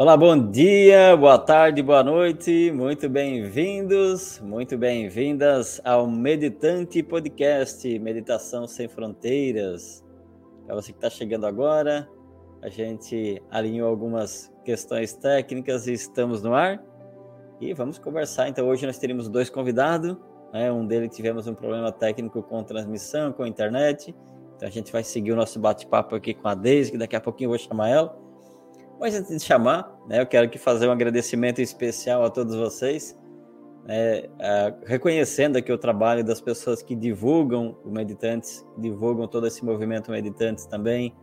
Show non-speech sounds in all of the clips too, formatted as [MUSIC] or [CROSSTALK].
Olá, bom dia, boa tarde, boa noite, muito bem-vindos, muito bem-vindas ao Meditante Podcast, Meditação Sem Fronteiras. Para você que está chegando agora, a gente alinhou algumas questões técnicas e estamos no ar. E vamos conversar. Então, hoje nós teremos dois convidados. Né? Um deles tivemos um problema técnico com transmissão, com internet. Então, a gente vai seguir o nosso bate-papo aqui com a Deise, que daqui a pouquinho eu vou chamar ela. Mas antes de chamar, né, eu quero aqui fazer um agradecimento especial a todos vocês, né, reconhecendo aqui o trabalho das pessoas que divulgam o Meditantes, divulgam todo esse movimento Meditantes também,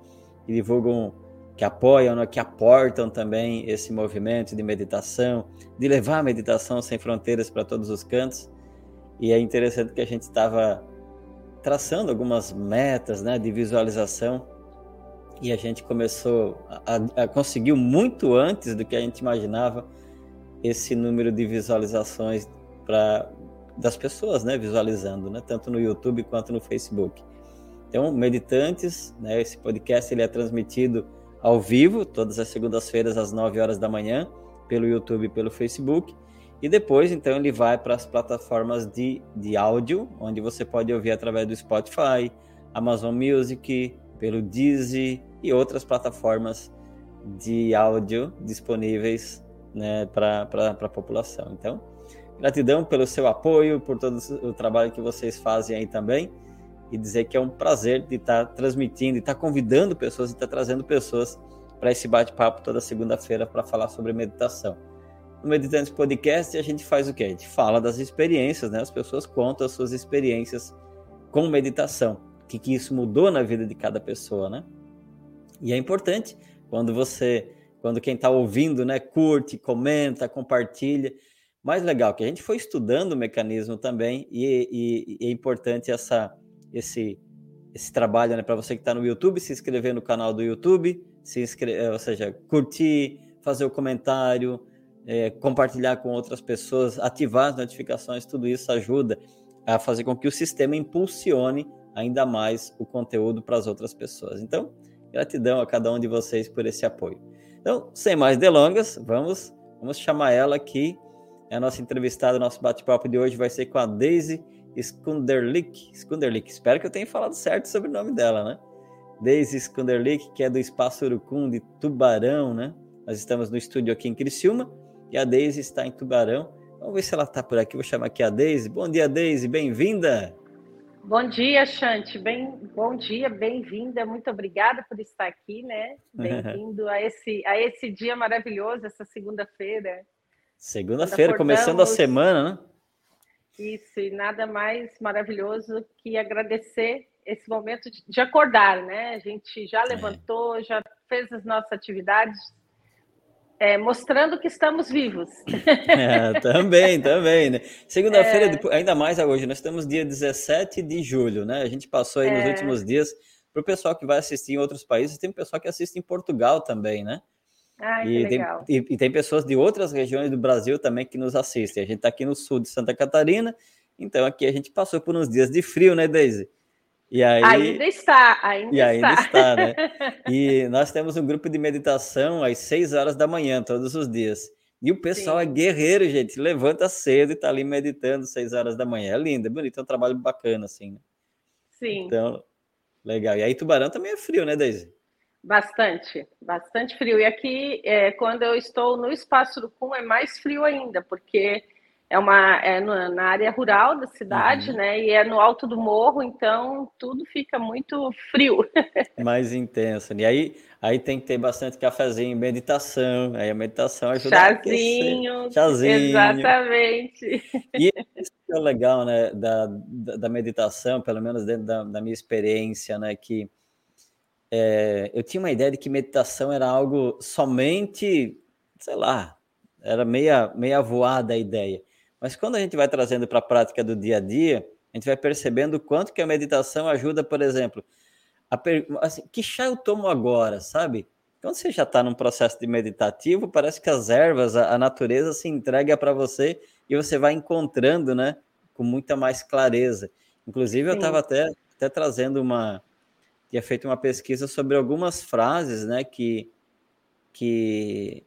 que divulgam, que apoiam, né, que aportam também esse movimento de meditação, de levar a meditação sem fronteiras para todos os cantos. E é interessante que a gente estava traçando algumas metas né, de visualização e a gente começou a, a conseguiu muito antes do que a gente imaginava esse número de visualizações para das pessoas, né, visualizando, né, tanto no YouTube quanto no Facebook. Então, meditantes, né, esse podcast ele é transmitido ao vivo todas as segundas-feiras às 9 horas da manhã pelo YouTube e pelo Facebook. E depois, então, ele vai para as plataformas de, de áudio, onde você pode ouvir através do Spotify, Amazon Music, pelo Deezer e outras plataformas de áudio disponíveis né, para a população. Então, gratidão pelo seu apoio, por todo o trabalho que vocês fazem aí também, e dizer que é um prazer de estar tá transmitindo, e estar tá convidando pessoas, e estar tá trazendo pessoas para esse bate-papo toda segunda-feira para falar sobre meditação. No Meditantes Podcast, a gente faz o quê? A gente fala das experiências, né? As pessoas contam as suas experiências com meditação que, que isso mudou na vida de cada pessoa, né? E é importante quando você, quando quem está ouvindo, né, curte, comenta, compartilha. Mais legal que a gente foi estudando o mecanismo também e, e, e é importante essa, esse, esse trabalho, né, para você que está no YouTube, se inscrever no canal do YouTube, se inscrever, ou seja, curtir, fazer o comentário, é, compartilhar com outras pessoas, ativar as notificações, tudo isso ajuda a fazer com que o sistema impulsione ainda mais o conteúdo para as outras pessoas. Então, gratidão a cada um de vocês por esse apoio. Então, sem mais delongas, vamos, vamos chamar ela aqui. É a nossa entrevistada, nosso bate-papo de hoje vai ser com a Daisy Skunderlich. Skunderlich, espero que eu tenha falado certo sobre o nome dela, né? Daisy Skunderlich, que é do Espaço Urucum de Tubarão, né? Nós estamos no estúdio aqui em Criciúma e a Daisy está em Tubarão. Vamos ver se ela está por aqui. Vou chamar aqui a Daisy. Bom dia, Daisy, bem-vinda. Bom dia, Chante. Bem, bom dia, bem-vinda. Muito obrigada por estar aqui, né? [LAUGHS] Bem-vindo a esse, a esse dia maravilhoso, essa segunda-feira. Segunda-feira, começando a semana, né? Isso, e nada mais maravilhoso que agradecer esse momento de acordar, né? A gente já é. levantou, é. já fez as nossas atividades, é, mostrando que estamos vivos. [LAUGHS] É, também, também, né? Segunda-feira, é... ainda mais hoje, nós estamos dia 17 de julho, né? A gente passou aí nos é. últimos dias para o pessoal que vai assistir em outros países, tem pessoal que assiste em Portugal também, né? Ah, e, tem, e, e, tem pessoas de outras regiões do Brasil também que nos assistem. A gente está aqui no sul de Santa Catarina, então aqui a gente passou por uns dias de frio, né, Daisy? E aí, ainda está, ainda e está. ainda está, né? [LAUGHS] E nós temos um grupo de meditação às 6 horas da manhã, todos os dias. E o pessoal é Sim. é guerreiro, gente. Levanta cedo e está ali meditando 6 horas da manhã. É lindo, é bonito, é um trabalho bacana, assim, né? Sim. Então, legal. E aí, Tubarão também é frio, né, Deise? Bastante, bastante frio. E aqui, é, quando eu estou no Espaço do Cum, é mais frio ainda, porque é uma é na área rural da cidade, uhum. né? E é no alto do morro, então tudo fica muito frio. [LAUGHS] Mais intenso. E aí, aí tem que ter bastante cafezinho, meditação. Aí a meditação ajuda Chazinho, a Chazinho. Exatamente. E isso é legal, né? Da, da, meditação, pelo menos dentro da, da minha experiência, né? Que é, eu tinha uma ideia de que meditação era algo somente, sei lá, era meia, meia voada a ideia. Mas quando a gente vai trazendo para a prática do dia a dia, a gente vai percebendo o quanto que a meditação ajuda, por exemplo, a per... assim, que chá eu tomo agora, sabe? Quando você já está num processo de meditativo, parece que as ervas, a, a natureza se entrega para você e você vai encontrando, né, com muita mais clareza. Inclusive, Sim. eu estava até, até trazendo uma. Tinha feito uma pesquisa sobre algumas frases, né, que, que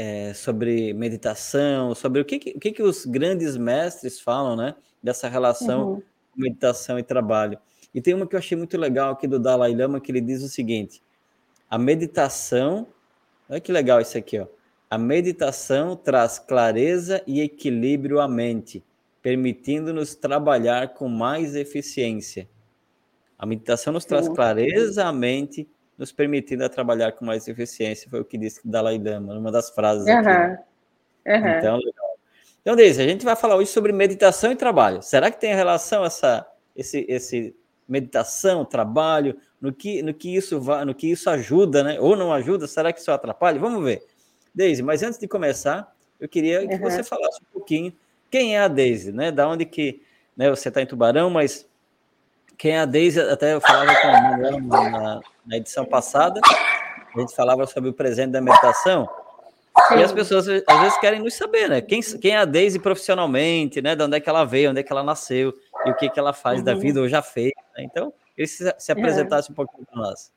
é, sobre meditação, sobre o que, que, o que, que os grandes mestres falam, né? Dessa relação uhum. meditação e trabalho. E tem uma que eu achei muito legal aqui do Dalai Lama, que ele diz o seguinte: a meditação, olha que legal isso aqui, ó. A meditação traz clareza e equilíbrio à mente, permitindo-nos trabalhar com mais eficiência. A meditação nos traz clareza à mente, nos permitindo trabalhar com mais eficiência, foi o que disse Dalai Lama, uma das frases uhum. aqui. Uhum. Então, legal. Então, Deise, a gente vai falar hoje sobre meditação e trabalho. Será que tem relação essa, esse, esse meditação, trabalho, no que, no que isso vai, no que isso ajuda, né? Ou não ajuda? Será que isso atrapalha? Vamos ver. Deise, mas antes de começar, eu queria que uhum. você falasse um pouquinho quem é a Deise, né? Da onde que, né? Você está em Tubarão, mas quem é a Deise? Até eu falava com ela na, na edição passada, a gente falava sobre o presente da meditação. E as pessoas às vezes querem nos saber, né? Quem, quem é a Deise profissionalmente, né? De onde é que ela veio, onde é que ela nasceu e o que, que ela faz uhum. da vida ou já fez. Né? Então, queria se, se apresentasse é. um pouquinho para nós.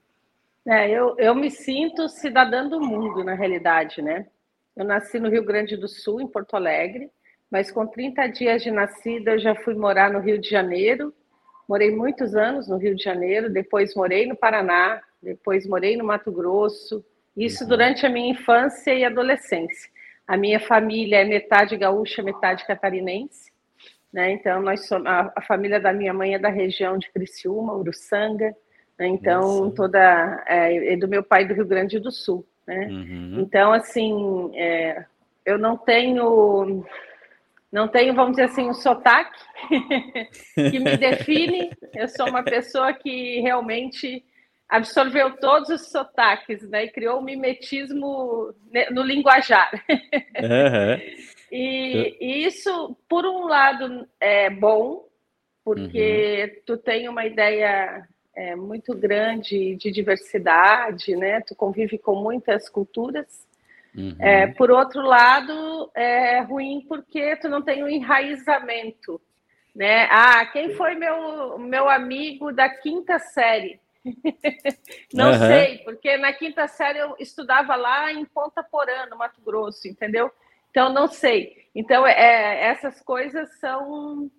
É, eu, eu me sinto cidadã do mundo, na realidade, né? Eu nasci no Rio Grande do Sul, em Porto Alegre, mas com 30 dias de nascida eu já fui morar no Rio de Janeiro. Morei muitos anos no Rio de Janeiro, depois morei no Paraná, depois morei no Mato Grosso. Isso uhum. durante a minha infância e adolescência. A minha família é metade gaúcha, metade catarinense. Né? Então, nós somos, a, a, família da minha mãe é da região de Criciúma, Uruçanga, né? então Nossa. toda é, é, do meu pai do Rio Grande do Sul. Né? Uhum. Então, assim, é, eu não tenho, não tenho, vamos dizer assim, um sotaque [LAUGHS] que me define. Eu sou uma pessoa que realmente absorveu todos os sotaques, né, e criou um mimetismo no linguajar. Uhum. [LAUGHS] E, e, isso, por um lado, é bom, porque uhum. tu tem uma ideia é, muito grande de diversidade, né? Tu convive com muitas culturas. Uhum. É, por outro lado, é ruim porque tu não tem um enraizamento, né? Ah, quem foi meu, meu amigo da quinta série? [LAUGHS] não uhum. sei, porque na quinta série eu estudava lá em Ponta Porã, no Mato Grosso, entendeu? Então, não sei. Então, é, essas coisas são,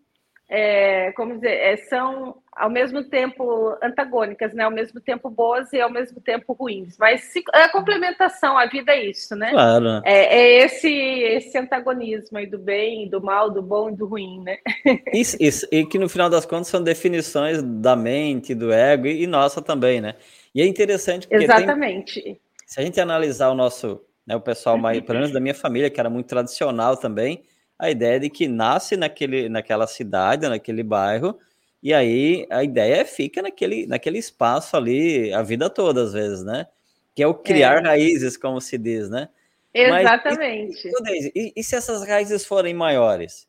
é, como dizer, é, são ao mesmo tempo antagônicas, né? Ao mesmo tempo boas e ao mesmo tempo ruins. Mas se, é a complementação, a vida é isso, né? Claro. É, é esse, esse antagonismo aí do bem, do mal, do bom e do ruim, né? [LAUGHS] Isso, isso. E que no final das contas são definições da mente, do ego e, e nossa também, né? E é interessante porque Exatamente. Tem, se a gente analisar o nosso né, o pessoal mais, pelo menos da minha família, que era muito tradicional também, a ideia de que nasce naquele, naquela cidade, naquele bairro, e aí a ideia é fica naquele, naquele espaço ali a vida toda, às vezes, né? Que é o criar é. raízes, como se diz, né? Exatamente. Mas, e, e, e, se essas raízes forem maiores?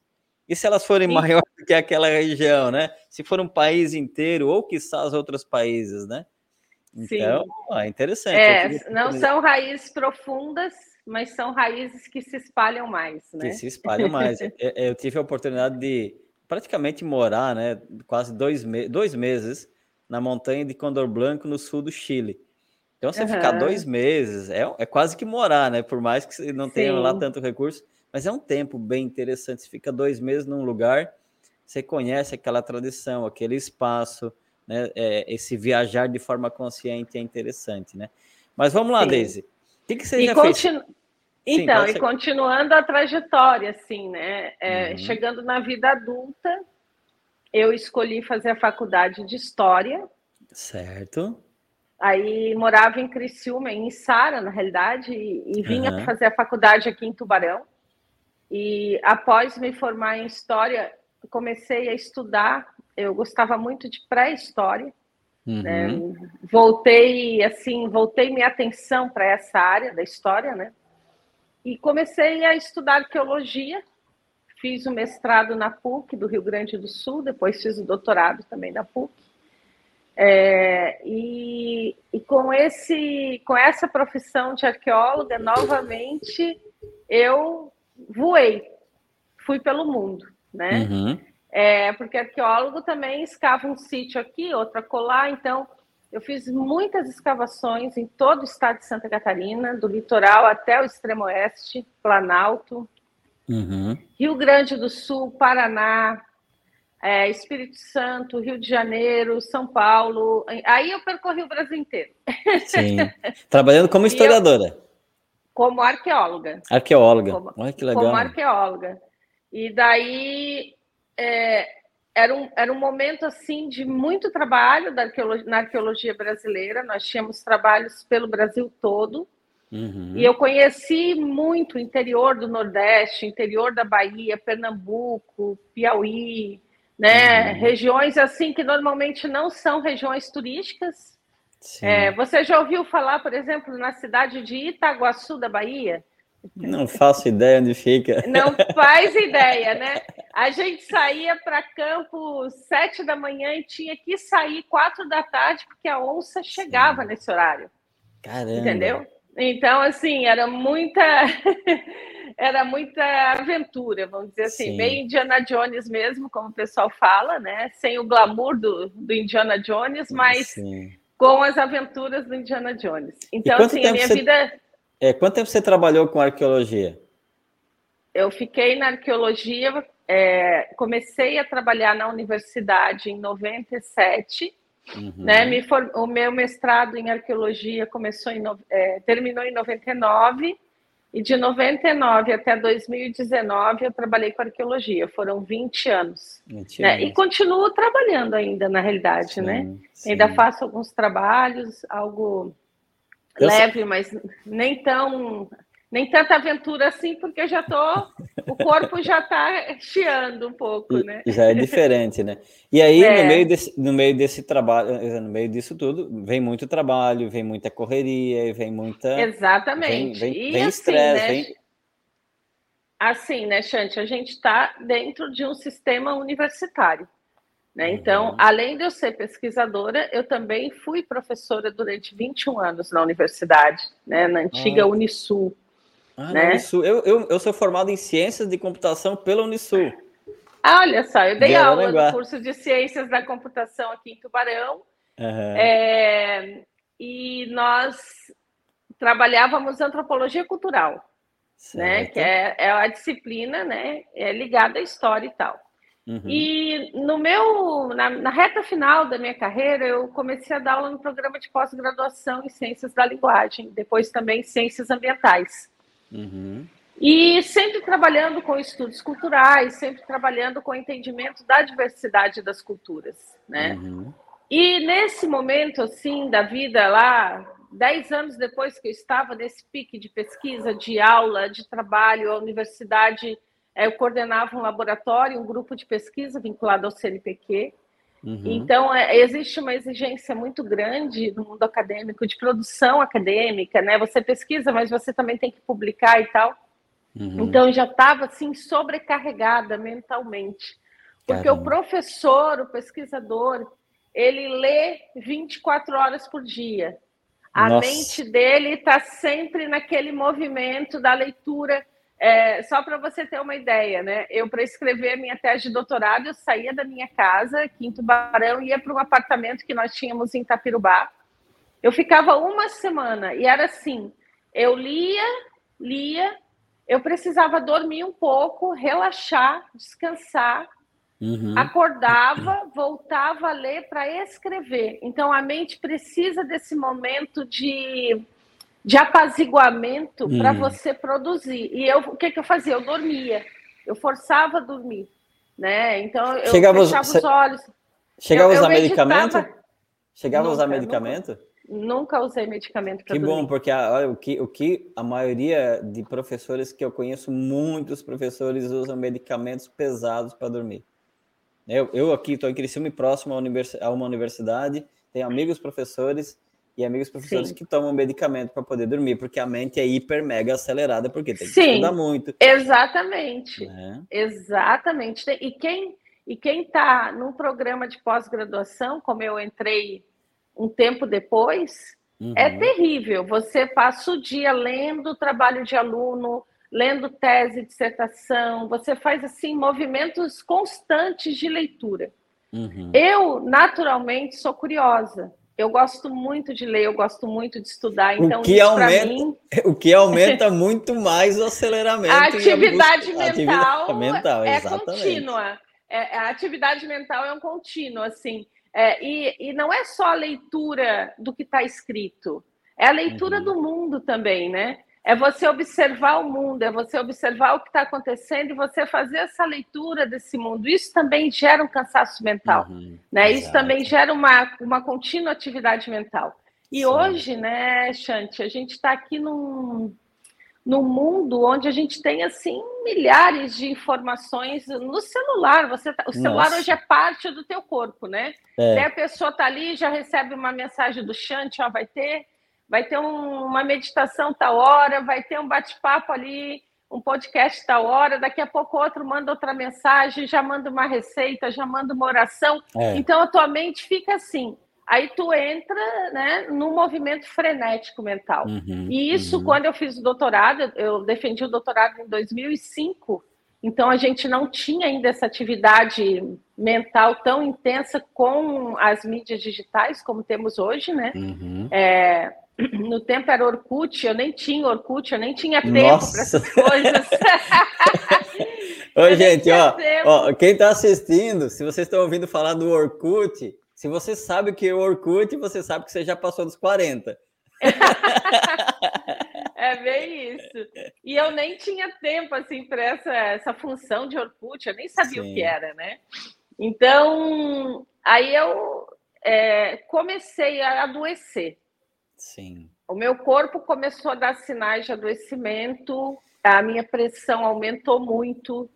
E se elas forem Sim. maiores do que aquela região, né? Se for um país inteiro, ou quiçá os outros países, né? Então, Sim. é interessante. É, não são raízes profundas, mas são raízes que se espalham mais, né? Que se espalham mais. eu, tive a oportunidade de praticamente morar, né, quase dois, me dois meses na montanha de Condor Blanco, no sul do Chile. Então, você uhum. ficar dois meses é, é quase que morar, né? Por mais que não tenha Sim. lá tanto recurso, mas é um tempo bem interessante. Você fica dois meses num lugar, você conhece aquela tradição, aquele espaço, né? É, esse viajar de forma consciente é interessante, né? Mas vamos lá, Sim. Daisy. O que, que você e já continu... fez? Então, Sim, e continuando a trajetória, assim, né? É, uhum. Chegando na vida adulta, eu escolhi fazer a faculdade de História. Certo. Aí morava em Criciúma, em Sara, na realidade, e, e vinha uhum. fazer a faculdade aqui em Tubarão. E após me formar em História, comecei a estudar eu gostava muito de pré-história. Uhum. Né? Voltei, assim, voltei minha atenção para essa área da história, né? E comecei a estudar arqueologia. Fiz o mestrado na PUC do Rio Grande do Sul, depois fiz o doutorado também na PUC. É, e, e com, esse, com essa profissão de arqueóloga, novamente, eu voei, fui pelo mundo, né? Uhum. É, porque arqueólogo também escava um sítio aqui, outro acolá, então Eu fiz muitas escavações em todo o estado de Santa Catarina, do litoral até o extremo oeste, Planalto, uhum. Rio Grande do Sul, Paraná, é, Espírito Santo, Rio de Janeiro, São Paulo. Aí eu percorri o Brasil inteiro. Sim. Trabalhando como [LAUGHS] historiadora. Eu, como arqueóloga. Arqueóloga. Como, Olha que legal. Como arqueóloga. E daí é, era, um, era um momento assim de muito trabalho da arqueologia, na arqueologia brasileira. Nós tínhamos trabalhos pelo Brasil todo. Uhum. E eu conheci muito o interior do Nordeste, interior da Bahia, Pernambuco, Piauí, né? Uhum. Regiões assim que normalmente não são regiões turísticas. É, você já ouviu falar, por exemplo, na cidade de Itaguaçu da Bahia? Não faço ideia onde fica. Não [LAUGHS] faz ideia, né? A gente saía para campo sete da manhã e tinha que sair quatro da tarde porque a onça chegava Sim. nesse horário. Caramba. Entendeu? Então, assim, era muita [LAUGHS] era muita aventura, vamos dizer assim, Sim. bem Indiana Jones mesmo, como o pessoal fala, né? Sem o glamour do, do Indiana Jones, mas Sim. com as aventuras do Indiana Jones. Então, assim, a minha você, vida. É, quanto tempo você trabalhou com arqueologia? Eu fiquei na arqueologia, é, comecei a trabalhar na universidade em 97. Uhum. Né, me for, o meu mestrado em arqueologia começou em, é, terminou em 99 e de 99 até 2019 eu trabalhei com arqueologia, foram 20 anos. 20 né? E continuo trabalhando ainda, na realidade, sim, né? Sim. Ainda faço alguns trabalhos, algo eu leve, sei. mas nem tão nem tanta aventura assim, porque já tô, o corpo já está chiando um pouco, né? Já é diferente, né? E aí, é. no, meio desse, no meio desse trabalho, no meio disso tudo, vem muito trabalho, vem muita correria, vem muita. Exatamente. Vem, vem, vem estresse, assim, né? vem. Assim, né, Chante? A gente está dentro de um sistema universitário. Né? Uhum. Então, além de eu ser pesquisadora, eu também fui professora durante 21 anos na universidade, né, na antiga Unisul. Ah, né? Unisul. Eu, eu, eu sou formado em Ciências de Computação pela Unisul. Ah, olha só, eu dei de aula no curso de Ciências da Computação aqui em Tubarão. Uhum. É, e nós trabalhávamos antropologia cultural, né? Que é, é a disciplina, né? É ligada à história e tal. Uhum. E no meu, na, na, reta final da minha carreira, eu comecei a dar aula no programa de pós-graduação em Ciências da Linguagem, depois também em Ciências Ambientais. Uhum. E sempre trabalhando com estudos culturais, sempre trabalhando com o entendimento da diversidade das culturas, né? Uhum. E nesse momento, assim, da vida lá, dez anos depois que eu estava nesse pique de pesquisa, de aula, de trabalho, a universidade, eu coordenava um laboratório, um grupo de pesquisa vinculado ao CNPq, Uhum. Então, é, existe uma exigência muito grande no mundo acadêmico, de produção acadêmica, né? Você pesquisa, mas você também tem que publicar e tal. Uhum. Então, eu já estava, assim, sobrecarregada mentalmente. Porque Caramba. o professor, o pesquisador, ele lê 24 horas por dia. A Nossa. mente dele está sempre naquele movimento da leitura é, só para você ter uma ideia, né? Eu, para escrever a minha tese de doutorado, eu saía da minha casa, aqui em Tubarão, ia para um apartamento que nós tínhamos em Itapirubá. Eu ficava uma semana e era assim: eu lia, lia, eu precisava dormir um pouco, relaxar, descansar, uhum. acordava, voltava a ler para escrever. Então a mente precisa desse momento de de apaziguamento hum. para você produzir. E eu, o que, que eu fazia? Eu dormia, eu forçava a dormir, né? Então eu Chegava fechava os, os olhos. Chegava a usar medicamento? Chegava a usar medicamento? Nunca, nunca usei medicamento para Que dormir. bom, porque a, olha, o, que, o que a maioria de professores que eu conheço, muitos professores usam medicamentos pesados para dormir. Eu, eu aqui estou em Criciúma próximo a uma universidade, tenho amigos professores e amigos professores Sim. que tomam medicamento para poder dormir, porque a mente é hiper mega acelerada, porque tem que Sim, estudar muito. Exatamente. Né? Exatamente. E quem e quem está num programa de pós-graduação, como eu entrei um tempo depois, é uhum. é terrível. Você passa o dia lendo trabalho de aluno, lendo tese, dissertação, você faz assim movimentos constantes de leitura. Uhum. Eu, naturalmente, sou curiosa. Eu gosto muito de ler, eu gosto muito de estudar. Então, o que aumenta, mim... [LAUGHS] o que aumenta muito mais o aceleramento. A atividade, a mental, atividade mental é contínua. É, a atividade mental é um contínuo, assim. É, e, e não é só a leitura do que está escrito, é a leitura uhum. do mundo também, né? É você observar o mundo, é você observar o que está acontecendo e você fazer essa leitura desse mundo. Isso também gera um cansaço mental, uhum, né? Isso também gera uma, uma contínua atividade mental. E Sim. hoje, né, Chante, a gente está aqui num, num mundo onde a gente tem assim milhares de informações no celular. Você tá, o celular Nossa. hoje é parte do teu corpo, né? É. a pessoa está ali, já recebe uma mensagem do Chante, ó, vai ter vai ter um, uma meditação tal hora, vai ter um bate-papo ali, um podcast tal hora, daqui a pouco outro manda outra mensagem, já manda uma receita, já manda uma oração. É. Então a tua mente fica assim. Aí tu entra né, num movimento frenético mental. Uhum, e isso, uhum. quando eu fiz o doutorado, eu defendi o doutorado em 2005, então a gente não tinha ainda essa atividade mental tão intensa com as mídias digitais como temos hoje, né? Uhum. É, [CLEARS THROAT] no tempo era Orkut, eu nem tinha Orkut, eu nem tinha tempo para essas coisas. [LAUGHS] Oi, gente, ó, ó, quem está assistindo, se vocês estão ouvindo falar do Orkut, se você sabe o que é o Orkut, você sabe que você já passou dos 40. [LAUGHS] é bem isso. E eu nem tinha tempo assim para essa, essa função de Orkut, eu nem sabia Sim. o que era, né? Então, aí eu é, comecei a adoecer. Sim. O meu corpo começou a dar sinais de adoecimento, a minha pressão aumentou muito,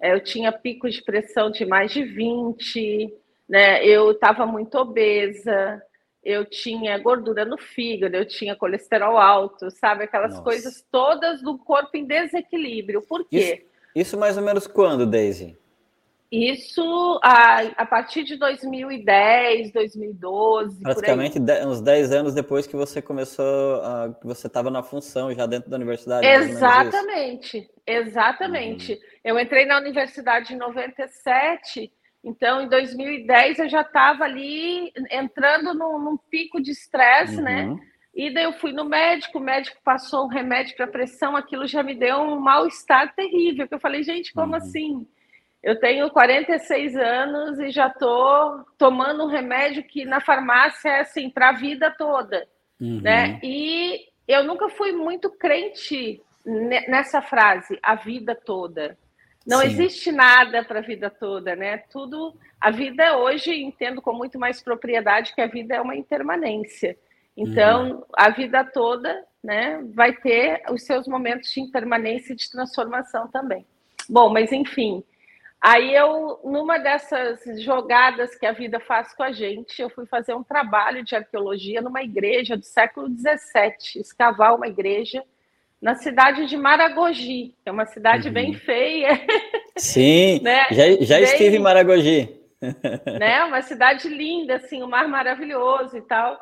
é, eu tinha picos de pressão de mais de 20, né? eu estava muito obesa, eu tinha gordura no fígado, eu tinha colesterol alto, sabe? Aquelas Nossa. coisas todas do corpo em desequilíbrio. Por quê? Isso, isso mais ou menos quando, Daisy? Isso a, a partir de 2010, 2012. Praticamente uns 10 anos depois que você começou, que você estava na função já dentro da universidade. Exatamente, exatamente. Uhum. Eu entrei na universidade em 97, então em 2010 eu já estava ali entrando num, num pico de estresse, né? uhum. né? E daí eu fui no médico, o médico passou um remédio para pressão, aquilo já me deu um mal-estar terrível. Que eu falei, gente, como uhum. assim? Eu tenho 46 anos e já estou tomando um remédio que na farmácia é assim para a vida toda, uhum. né? E eu nunca fui muito crente nessa frase, a vida toda. Não Sim. existe nada para a vida toda, né? Tudo, a vida hoje entendo com muito mais propriedade que a vida é uma impermanência. Então, uhum. a vida toda, né, vai ter os seus momentos de impermanência e de transformação também. Bom, mas enfim, Aí eu, numa dessas jogadas que a vida faz com a gente, eu fui fazer um trabalho de arqueologia numa igreja do século XVII, escavar uma igreja na cidade de Maragogi, que é uma cidade uhum. bem feia. [LAUGHS] Sim, né? já, já bem, estive em Maragogi. [LAUGHS] né? Uma cidade linda, assim, um mar maravilhoso e tal.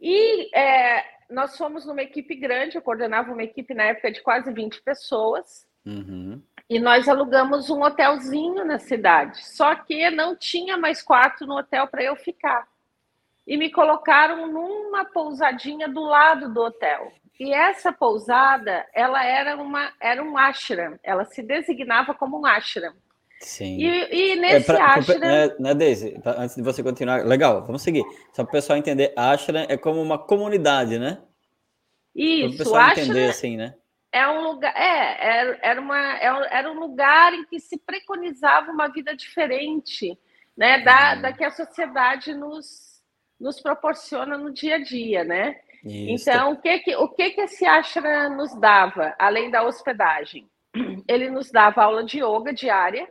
E é, nós fomos numa equipe grande, eu coordenava uma equipe na época de quase 20 pessoas. Uhum. E nós alugamos um hotelzinho na cidade. Só que não tinha mais quarto no hotel para eu ficar. E me colocaram numa pousadinha do lado do hotel. E essa pousada, ela era uma era um ashram. Ela se designava como um ashram. Sim. E, e nesse é pra, ashram... Né, né, Daisy? Antes de você continuar, legal, vamos seguir. Só para o pessoal entender, ashram é como uma comunidade, né? Isso, para o pessoal ashram... entender assim, né? é um lugar, é, era, uma, é era um lugar em que se preconizava uma vida diferente, né, da, uhum. da que a sociedade nos, nos proporciona no dia a dia, né? Isso. Então, o que que, o que que esse ashram nos dava, além da hospedagem? [CLEARS THROAT] Ele nos dava aula de yoga diária,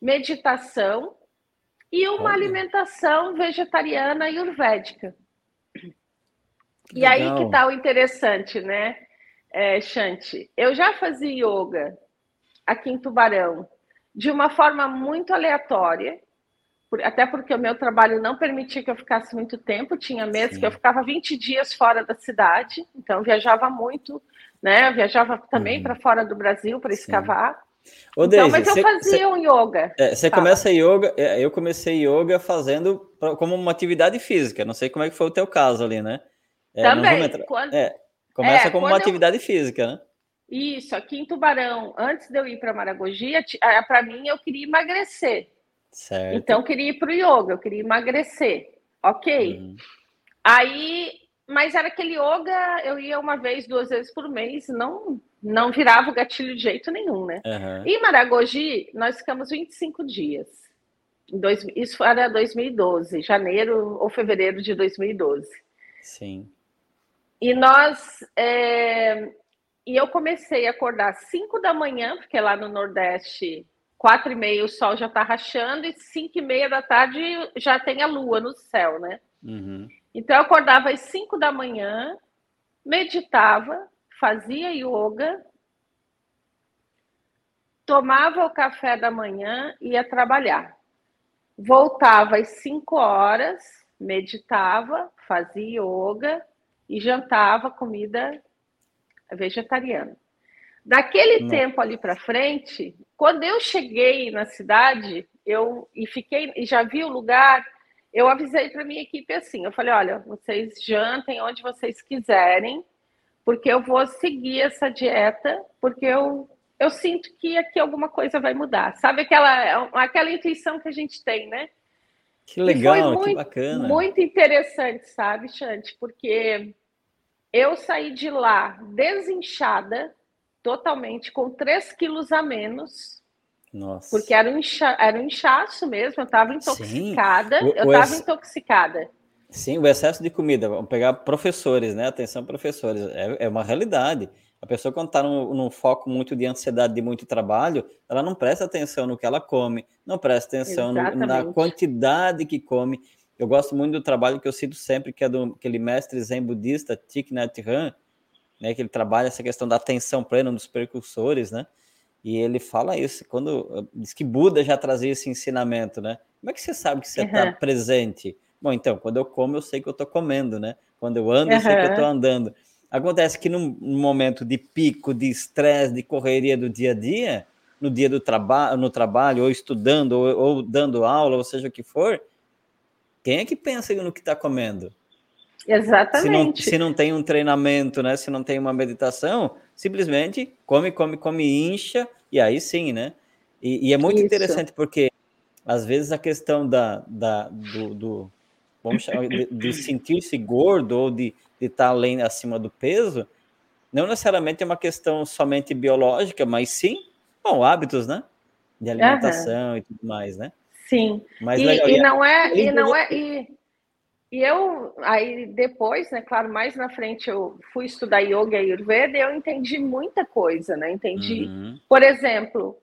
meditação e uma Olha. alimentação vegetariana e urvédica. E aí que está o interessante, né? é, Shanti, eu já fazia yoga aqui em Tubarão de uma forma muito aleatória, até porque o meu trabalho não permitia que eu ficasse muito tempo, tinha meses Sim. que eu ficava 20 dias fora da cidade, então viajava muito, né? Eu viajava também uhum. para fora do Brasil para escavar. Ô, então, mas eu cê, fazia cê, um yoga. É, você começa yoga, é, eu comecei yoga fazendo como uma atividade física. Não sei como é que foi o teu caso ali, né? É, Também. Quando... É, começa é, como uma atividade eu... física, né? Isso, aqui em Tubarão, antes de eu ir para Maragogi, para mim eu queria emagrecer. Certo. Então eu queria ir para o yoga, eu queria emagrecer. Ok. Uhum. Aí, mas era aquele yoga, eu ia uma vez, duas vezes por mês, não não virava o gatilho de jeito nenhum, né? Uhum. Em Maragogi, nós ficamos 25 dias. Dois, isso era 2012, janeiro ou fevereiro de 2012. Sim. E nós. É, e eu comecei a acordar às 5 da manhã, porque lá no Nordeste, 4 e meia o sol já está rachando, e 5 e meia da tarde já tem a lua no céu, né? Uhum. Então eu acordava às 5 da manhã, meditava, fazia yoga, tomava o café da manhã e ia trabalhar. Voltava às 5 horas, meditava, fazia yoga e jantava comida vegetariana. Daquele tempo ali para frente, quando eu cheguei na cidade, eu e fiquei e já vi o lugar, eu avisei para minha equipe assim, eu falei, olha, vocês jantem onde vocês quiserem, porque eu vou seguir essa dieta, porque eu, eu sinto que aqui alguma coisa vai mudar. Sabe aquela, aquela intuição que a gente tem, né? Que legal, muito, que bacana. Muito interessante, sabe, Chante? Porque eu saí de lá desinchada, totalmente, com 3 quilos a menos. Nossa. Porque era um, incha, era um inchaço mesmo, eu estava intoxicada. Sim. eu estava intoxicada. Sim, o excesso de comida. Vamos pegar professores, né? Atenção, professores. É, é uma realidade. A pessoa, quando está num, num, foco muito de ansiedade, de muito trabalho, ela não presta atenção no que ela come, não presta atenção no, na quantidade que come. Eu gosto muito do trabalho que eu cito sempre, que é do aquele mestre zen budista, Thich Nhat Hanh, né, que ele trabalha essa questão da atenção plena dos precursores, né? E ele fala isso, quando diz que Buda já trazia esse ensinamento, né? Como é que você sabe que você está uhum. presente? Bom, então, quando eu como, eu sei que eu estou comendo, né? Quando eu ando, eu sei que eu estou andando. Acontece que num, momento de pico, de estresse, de correria do dia a dia, no dia do trabalho, no trabalho, ou estudando, ou, ou, dando aula, ou seja o que for, quem é que pensa no que está comendo? Exatamente. Se não, se não tem um treinamento, né? Se não tem uma meditação, simplesmente come, come, come, incha, e aí sim, né? E, e é muito Isso. interessante porque às vezes a questão da, da do, do vamos chamar de, de sentir-se gordo ou de estar além acima do peso, não necessariamente é uma questão somente biológica, mas sim, bom, hábitos, né? De alimentação e tudo mais, né? Sim. Mas e, legal, e não é, e não é, e, e eu aí depois, né, claro, mais na frente eu fui estudar yoga e ayurveda, e eu entendi muita coisa, né? Entendi, uhum. por exemplo,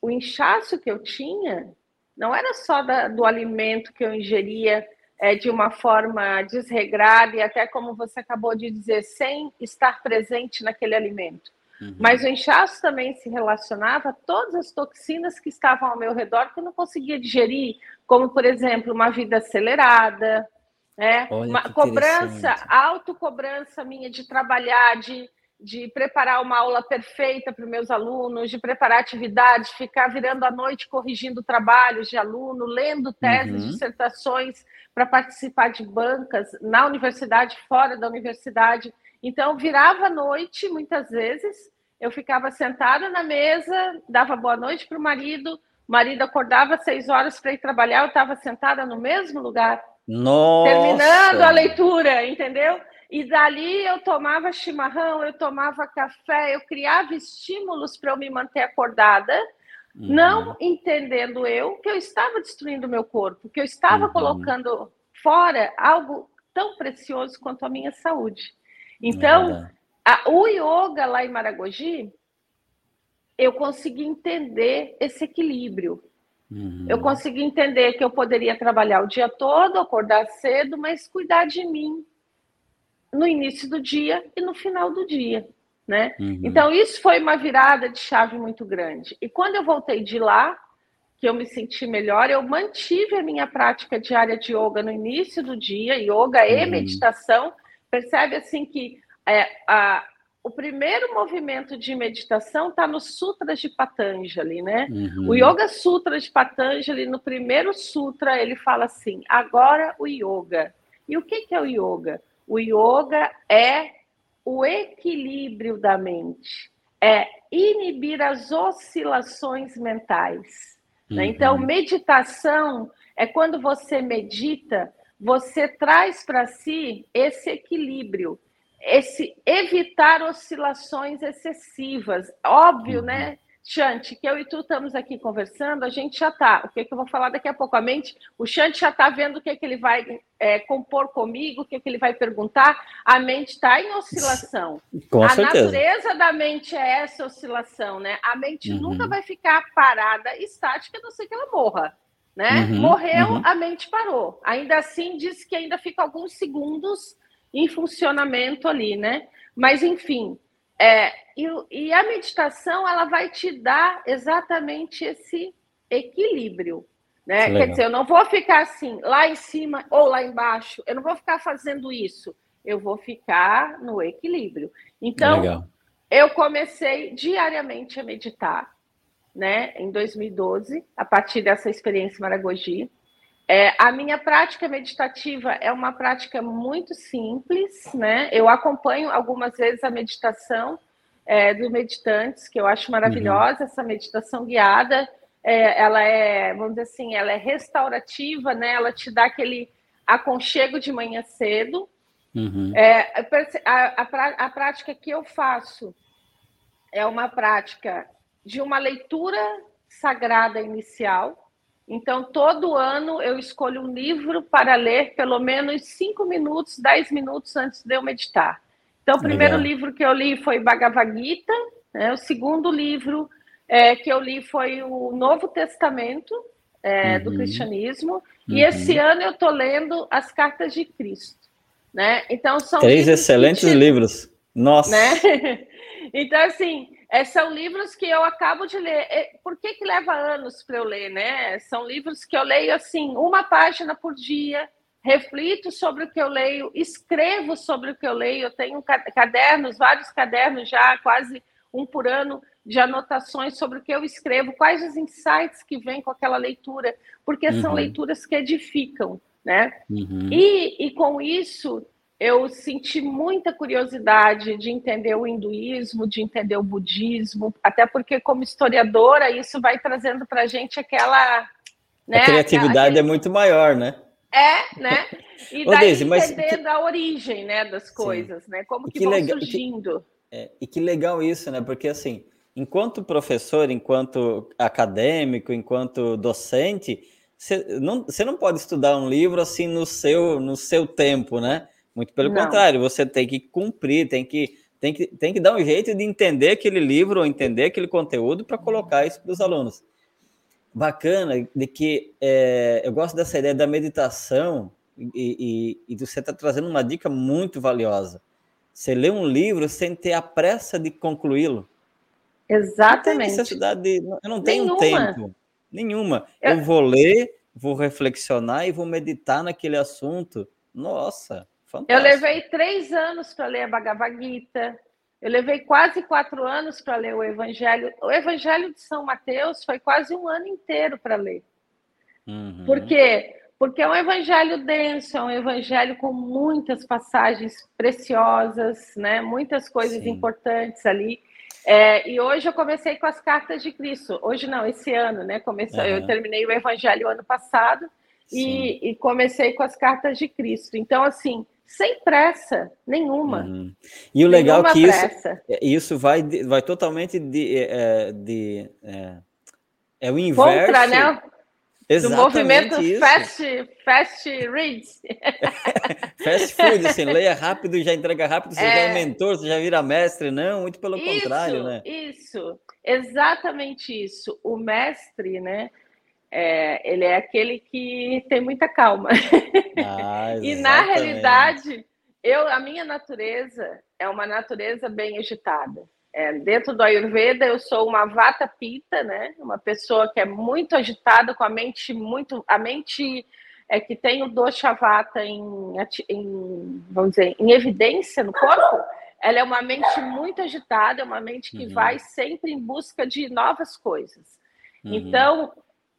o inchaço que eu tinha não era só da, do alimento que eu ingeria é, de uma forma desregrada e até como você acabou de dizer, sem estar presente naquele alimento. Uhum. Mas o inchaço também se relacionava a todas as toxinas que estavam ao meu redor que eu não conseguia digerir, como, por exemplo, uma vida acelerada, né? uma cobrança, autocobrança minha de trabalhar, de de preparar uma aula perfeita para os meus alunos, de preparar atividades, ficar virando à noite corrigindo trabalhos de aluno, lendo teses, uhum. dissertações para participar de bancas na universidade, fora da universidade. Então, virava à noite, muitas vezes, eu ficava sentada na mesa, dava boa noite para o marido, o marido acordava às seis horas para ir trabalhar, eu estava sentada no mesmo lugar. Nossa. Terminando a leitura, entendeu? E dali eu tomava chimarrão, eu tomava café, eu criava estímulos para eu me manter acordada, uhum. não entendendo eu que eu estava destruindo meu corpo, que eu estava uhum. colocando fora algo tão precioso quanto a minha saúde. Então, a, o yoga lá em Maragogi, eu consegui entender esse equilíbrio. Uhum. Eu consegui entender que eu poderia trabalhar o dia todo, acordar cedo, mas cuidar de mim, no início do dia e no final do dia, né? Uhum. Então isso foi uma virada de chave muito grande. E quando eu voltei de lá, que eu me senti melhor, eu mantive a minha prática diária de yoga no início do dia, yoga e uhum. meditação. Percebe assim que é, a, o primeiro movimento de meditação está no Sutras de Patanjali, né? Uhum. O Yoga Sutra de Patanjali, no primeiro sutra, ele fala assim: agora o yoga. E o que, que é o yoga? O yoga é o equilíbrio da mente, é inibir as oscilações mentais. Né? Uhum. Então, meditação é quando você medita, você traz para si esse equilíbrio esse evitar oscilações excessivas. Óbvio, uhum. né, Chante, que eu e tu estamos aqui conversando, a gente já está. O que, é que eu vou falar daqui a pouco? A mente, o Chante já está vendo o que, é que ele vai é, compor comigo, o que, é que ele vai perguntar. A mente está em oscilação. [LAUGHS] Com a certeza. natureza da mente é essa oscilação, né? A mente uhum. nunca vai ficar parada, estática, a não ser que ela morra. Né? Uhum, Morreu, uhum. a mente parou. Ainda assim, diz que ainda fica alguns segundos em funcionamento ali, né? Mas, enfim, é, e, e a meditação, ela vai te dar exatamente esse equilíbrio, né? Quer dizer, eu não vou ficar assim, lá em cima ou lá embaixo, eu não vou ficar fazendo isso, eu vou ficar no equilíbrio. Então, Legal. eu comecei diariamente a meditar, né, em 2012, a partir dessa experiência Maragogi. É, a minha prática meditativa é uma prática muito simples, né? Eu acompanho algumas vezes a meditação é, do meditantes, que eu acho maravilhosa, uhum. essa meditação guiada. É, ela é, vamos dizer assim, ela é restaurativa, né? Ela te dá aquele aconchego de manhã cedo. Uhum. É, a, a, a prática que eu faço é uma prática de uma leitura sagrada inicial, então, todo ano eu escolho um livro para ler pelo menos 5 minutos, 10 minutos antes de eu meditar. Então, o primeiro Legal. livro que eu li foi Bhagavad Gita, né? o segundo livro é, que eu li foi o Novo Testamento é, uhum. do cristianismo, uhum. e esse ano eu estou lendo as Cartas de Cristo. Né? Então, são Três excelentes livros. Nossa! Né? [LAUGHS] então, assim, é, são livros que eu acabo de ler. É, por que, que leva anos para eu ler, né? São livros que eu leio assim, uma página por dia, reflito sobre o que eu leio, escrevo sobre o que eu leio. Eu tenho cadernos, vários cadernos já, quase um por ano, de anotações sobre o que eu escrevo, quais os insights que vêm com aquela leitura, porque uhum. são leituras que edificam, né? Uhum. E, e com isso eu senti muita curiosidade de entender o hinduísmo, de entender o budismo, até porque, como historiadora, isso vai trazendo para a gente aquela. Né, a criatividade aquela... é muito maior, né? É, né? [LAUGHS] E daí Deise, entendendo que... a origem né, das coisas, Sim. né? Como que, que vão legal, surgindo. Que, é, e que legal isso, né? Porque assim, enquanto professor, enquanto acadêmico, enquanto docente, você não, você não pode estudar um livro assim no seu, no seu tempo, né? Muito pelo Não. contrário, você tem que cumprir, tem que, tem, que, tem que dar um jeito de entender aquele livro ou entender aquele conteúdo para colocar isso para os alunos. Bacana de que é, eu gosto dessa ideia da meditação e, e, e você está trazendo uma dica muito valiosa. Você lê um livro sem ter a pressa de concluí-lo. Exatamente. Não necessidade de, eu não tenho nenhuma. tempo nenhuma. Eu... eu vou ler, vou reflexionar e vou meditar naquele assunto. Nossa, Fantástico. Eu levei três anos para ler a Bhagavad Gita. Eu levei quase quatro anos para ler o Evangelho. O Evangelho de São Mateus foi quase um ano inteiro para ler. Uhum. Por quê? Porque é um evangelho denso, é um evangelho com muitas passagens preciosas, né? muitas coisas Sim. importantes ali. É, e hoje eu comecei com as cartas de Cristo. Hoje não, esse ano, né? Comecei, uhum. Eu terminei o evangelho ano passado e, e, comecei com as cartas de Cristo. Então, assim, sem pressa nenhuma. Uhum. E o legal é que isso, é, isso vai, vai totalmente de, é, de é, é o inverso. Contra, né? Exatamente do movimento isso. fast, fast reads. [LAUGHS] fast food, assim, leia rápido, já entrega rápido, você é... já é mentor, você já vira mestre, não, muito pelo isso, contrário, né? Isso, exatamente isso. O mestre, né, é, ele é aquele que tem muita calma. Ah, [LAUGHS] e na realidade, eu, a minha natureza é uma natureza bem agitada. É, dentro do Ayurveda, eu sou uma vata pita, né? Uma pessoa que é muito agitada, com a mente muito, a mente é que tem o dosha vata em, em, vamos dizer, em evidência no corpo, ela é uma mente muito agitada, é uma mente que uhum. vai sempre em busca de novas coisas. Uhum. Então,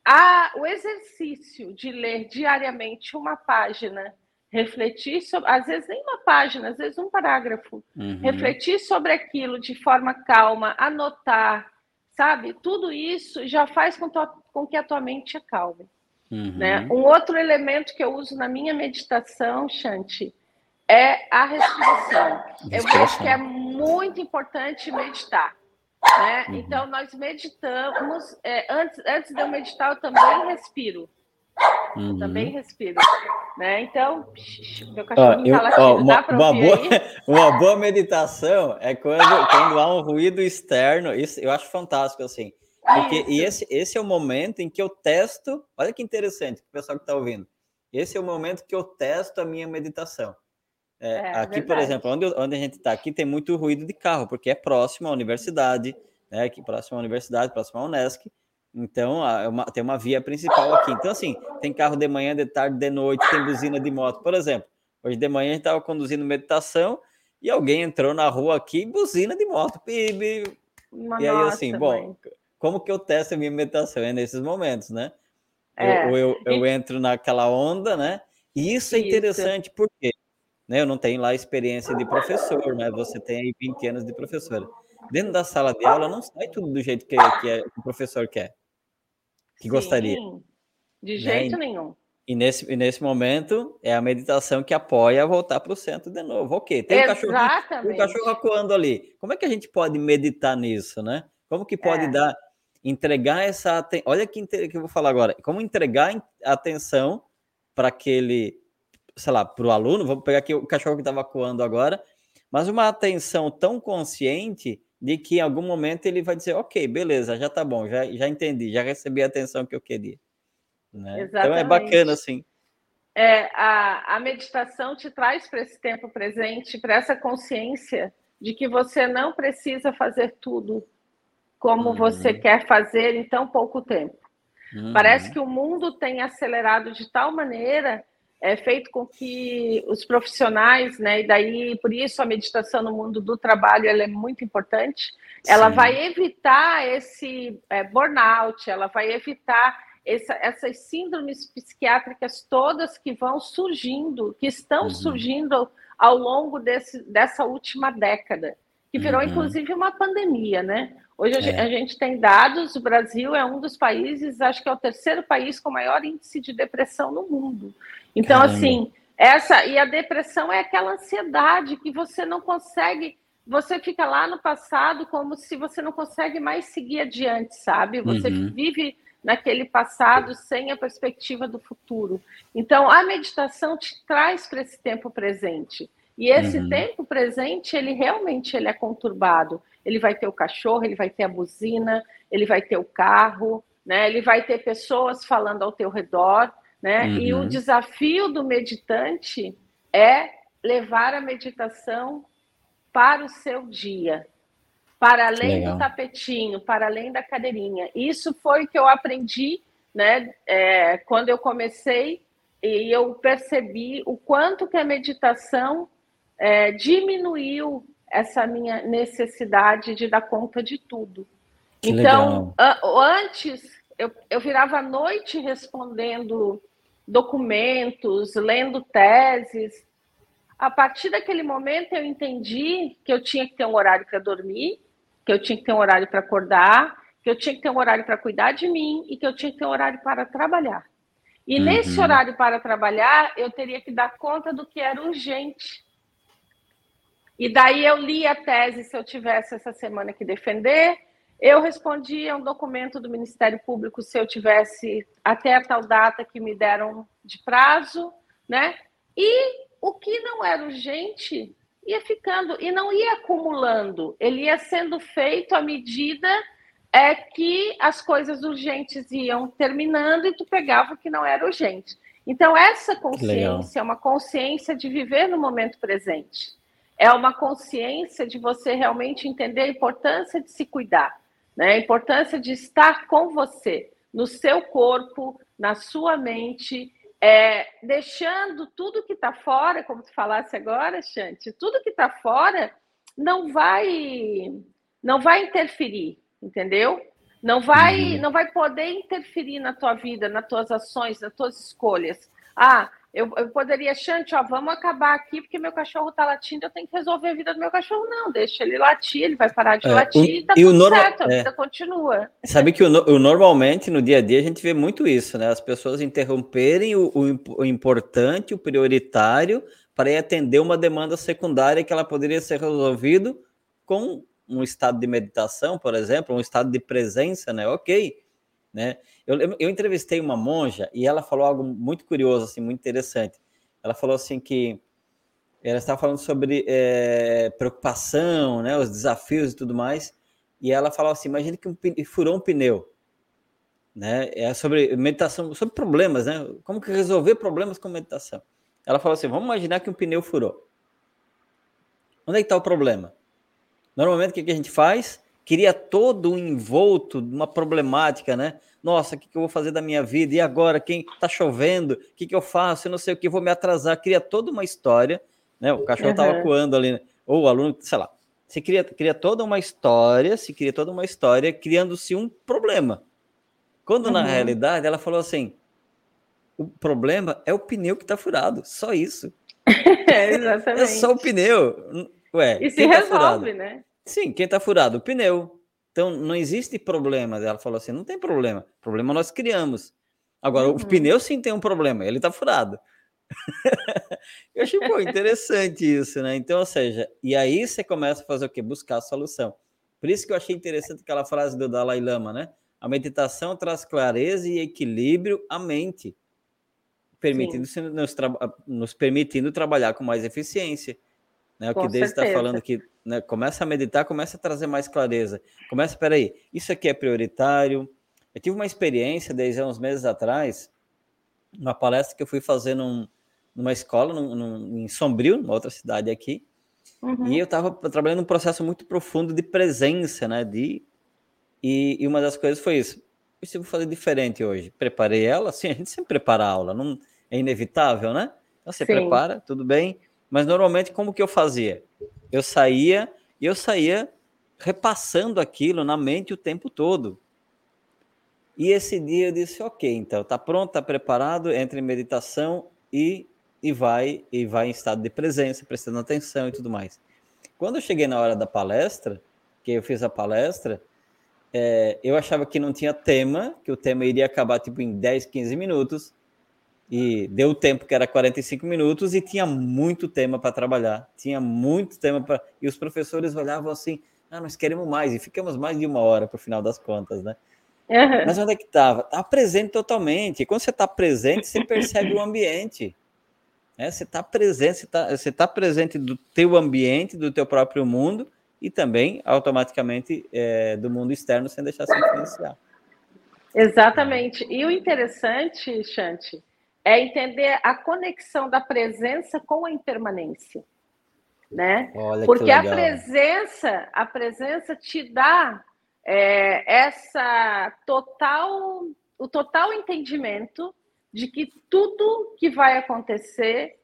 a, o exercício de ler diariamente uma página, refletir sobre, às vezes nem uma página, às vezes um parágrafo, uhum. refletir sobre aquilo de forma calma, anotar, sabe? Tudo isso já faz com, tua, com que a tua mente acalme. Uhum. Né? Um outro elemento que eu uso na minha meditação, Shanti, é a respiração. Eu acho que é muito importante meditar. Né? Uhum. Então, nós meditamos. É, antes, antes de eu meditar, eu também respiro. Uhum. Eu também respiro. Né? Então, meu ó, uma, uma, boa, [LAUGHS] uma boa meditação é quando, quando há um ruído externo. Isso eu acho fantástico, assim. Porque e esse, esse é o momento em que eu testo. Olha que interessante, o pessoal que está ouvindo. Esse é o momento que eu testo a minha meditação. É, é, aqui, verdade. por exemplo, onde, onde a gente está aqui tem muito ruído de carro, porque é próximo à universidade, né? Aqui próximo à universidade, próximo à Unesc. Então, é uma, tem uma via principal aqui. Então, assim, tem carro de manhã, de tarde, de noite, tem buzina de moto. Por exemplo, hoje de manhã a gente estava conduzindo meditação e alguém entrou na rua aqui, buzina de moto. E aí, assim, bom, mãe. como que eu testo a minha meditação? É nesses momentos, né? É. Eu, eu, eu, entro naquela onda, né? E isso é interessante, isso. porque né? Eu não tenho lá experiência de professor, né? Você tem aí 20 anos de professora. Dentro da sala de aula não sai tudo do jeito que, que, é, que o professor quer, que Sim, gostaria. De né? jeito né? nenhum. E nesse, e nesse momento é a meditação que apoia a voltar para o centro de novo. Ok, tem um cachorro, um cachorro acuando ali. Como é que a gente pode meditar nisso, né? Como que pode é. dar, entregar essa atenção? Olha que, que eu vou falar agora. Como entregar atenção para aquele sei lá, para o aluno, vamos pegar aqui o cachorro que estava coando agora, mas uma atenção tão consciente de que em algum momento ele vai dizer, ok, beleza, já tá bom, já, já entendi, já recebi a atenção que eu queria. Né? Então é bacana, assim. É, a, a meditação te traz para esse tempo presente, para essa consciência de que você não precisa fazer tudo como uhum. você quer fazer em tão pouco tempo. Uhum. Parece que o mundo tem acelerado de tal maneira é feito com que os profissionais, né, e daí por isso a meditação no mundo do trabalho ela é muito importante. Ela Sim. vai evitar esse é, burnout, ela vai evitar essa, essas síndromes psiquiátricas todas que vão surgindo, que estão uhum. surgindo ao longo desse, dessa última década, que virou uhum. inclusive uma pandemia, né? Hoje é. a gente tem dados, o Brasil é um dos países, acho que é o terceiro país com maior índice de depressão no mundo. Então, Caramba. assim, essa e a depressão é aquela ansiedade que você não consegue, você fica lá no passado como se você não consegue mais seguir adiante, sabe? Você uhum. vive naquele passado sem a perspectiva do futuro. Então, a meditação te traz para esse tempo presente. E esse uhum. tempo presente, ele realmente ele é conturbado. Ele vai ter o cachorro, ele vai ter a buzina, ele vai ter o carro, né? Ele vai ter pessoas falando ao teu redor. Né? Uhum. E o uhum. desafio do meditante é levar a meditação para o seu dia, para além Legal. do tapetinho, para além da cadeirinha. Isso foi o que eu aprendi né, é, quando eu comecei e eu percebi o quanto que a meditação é, diminuiu essa minha necessidade de dar conta de tudo. Que então, antes eu, eu virava a noite respondendo documentos, lendo teses. A partir daquele momento eu entendi que eu tinha que ter um horário para dormir, que eu tinha que ter um horário para acordar, que eu tinha que ter um horário para cuidar de mim e que eu tinha que ter um horário para trabalhar. E uhum. nesse horário para trabalhar, eu teria que dar conta do que era urgente. E daí eu li a tese se eu tivesse essa semana que defender, eu respondi a um documento do Ministério Público se eu tivesse até a tal data que me deram de prazo, né? E o que não era urgente ia ficando e não ia acumulando, ele ia sendo feito à medida é que as coisas urgentes iam terminando e tu pegava o que não era urgente. Então essa consciência é uma consciência de viver no momento presente. É uma consciência de você realmente entender a importância de se cuidar né? A importância de estar com você, no seu corpo, na sua mente, é, deixando tudo que está fora, como tu falasse agora, Chante, tudo que está fora não vai não vai interferir, entendeu? Não vai, uhum. não vai poder interferir na tua vida, nas tuas ações, nas tuas escolhas. Ah, eu, eu poderia, Chante, ó, vamos acabar aqui porque meu cachorro tá latindo, eu tenho que resolver a vida do meu cachorro. Não, deixa ele latir, ele vai parar de é, latir e tá tudo norma, certo, a é, vida continua. Sabe que o, o, normalmente no dia a dia a gente vê muito isso, né? As pessoas interromperem o, o, o importante, o prioritário, para ir atender uma demanda secundária que ela poderia ser resolvido com um estado de meditação, por exemplo, um estado de presença, né? Ok, né? Eu, eu entrevistei uma monja e ela falou algo muito curioso, assim, muito interessante. Ela falou assim que ela estava falando sobre é, preocupação, né? Os desafios e tudo mais. E ela falou assim: imagine que um, furou um pneu, né? É sobre meditação, sobre problemas, né? Como que resolver problemas com meditação? Ela falou assim: vamos imaginar que um pneu furou. Onde é que está o problema? Normalmente, o que, a gente faz? Cria todo um envolto uma problemática, né? Nossa, o que, que eu vou fazer da minha vida? E agora? Quem está chovendo? O que, que eu faço? Eu não sei o que, vou me atrasar. Cria toda uma história, né? O cachorro estava uhum. coando ali, né? ou o aluno, sei lá. Você cria, cria toda uma história, se cria toda uma história, criando-se um problema. Quando, uhum. na realidade, ela falou assim: o problema é o pneu que está furado, só isso. [LAUGHS] É, exatamente. [LAUGHS] é só o pneu. Ué, e se tá resolve, tá né? Sim, quem está furado? O pneu. Então, não existe problema. Ela falou assim: não tem problema. Problema nós criamos. Agora, uhum. o pneu sim tem um problema, ele está furado. [LAUGHS] eu achei pô, interessante isso, né? Então, ou seja, e aí você começa a fazer o quê? Buscar a solução. Por isso que eu achei interessante aquela frase do Dalai Lama, né? A meditação traz clareza e equilíbrio à mente, permitindo nos, nos permitindo trabalhar com mais eficiência. Né? O que Deus está falando que né, começa a meditar, começa a trazer mais clareza. Começa, peraí, isso aqui é prioritário. Eu tive uma experiência desde uns meses atrás, uma palestra que eu fui fazer num, numa escola num, num, em Sombrio, uma outra cidade aqui, uhum. e eu estava trabalhando um processo muito profundo de presença, né? De, e, e uma das coisas foi isso. Eu vou fazer diferente hoje. Preparei ela, sim, a gente sempre prepara a aula, não é inevitável, né? Então você Sim. prepara, tudo bem. Mas normalmente, como que eu fazia? Eu saía e eu saía repassando aquilo na mente o tempo todo. E esse dia eu disse, ok, então tá pronto, tá preparado, entra em meditação e, e vai e vai em estado de presença, prestando atenção e tudo mais. Quando eu cheguei na hora da palestra, que eu fiz a palestra, é, eu achava que não tinha tema, que o tema iria acabar tipo em 10, 15 minutos e deu o tempo que era 45 minutos e tinha muito tema para trabalhar, tinha muito tema para e os professores olhavam assim, ah, nós queremos mais e ficamos mais de uma hora para o final das contas, né? Uhum. Mas onde é que estava? Estava presente totalmente. E quando você está presente, você percebe o ambiente. Né? Você está presente, você está você tá presente do teu ambiente, do teu próprio mundo e também automaticamente é, do mundo externo sem deixar se influenciar. Exatamente. E o interessante, Chante, é entender a conexão da presença com a impermanência, né? Olha Porque a presença, a presença te dá é, essa total, o total entendimento de que tudo que vai acontecer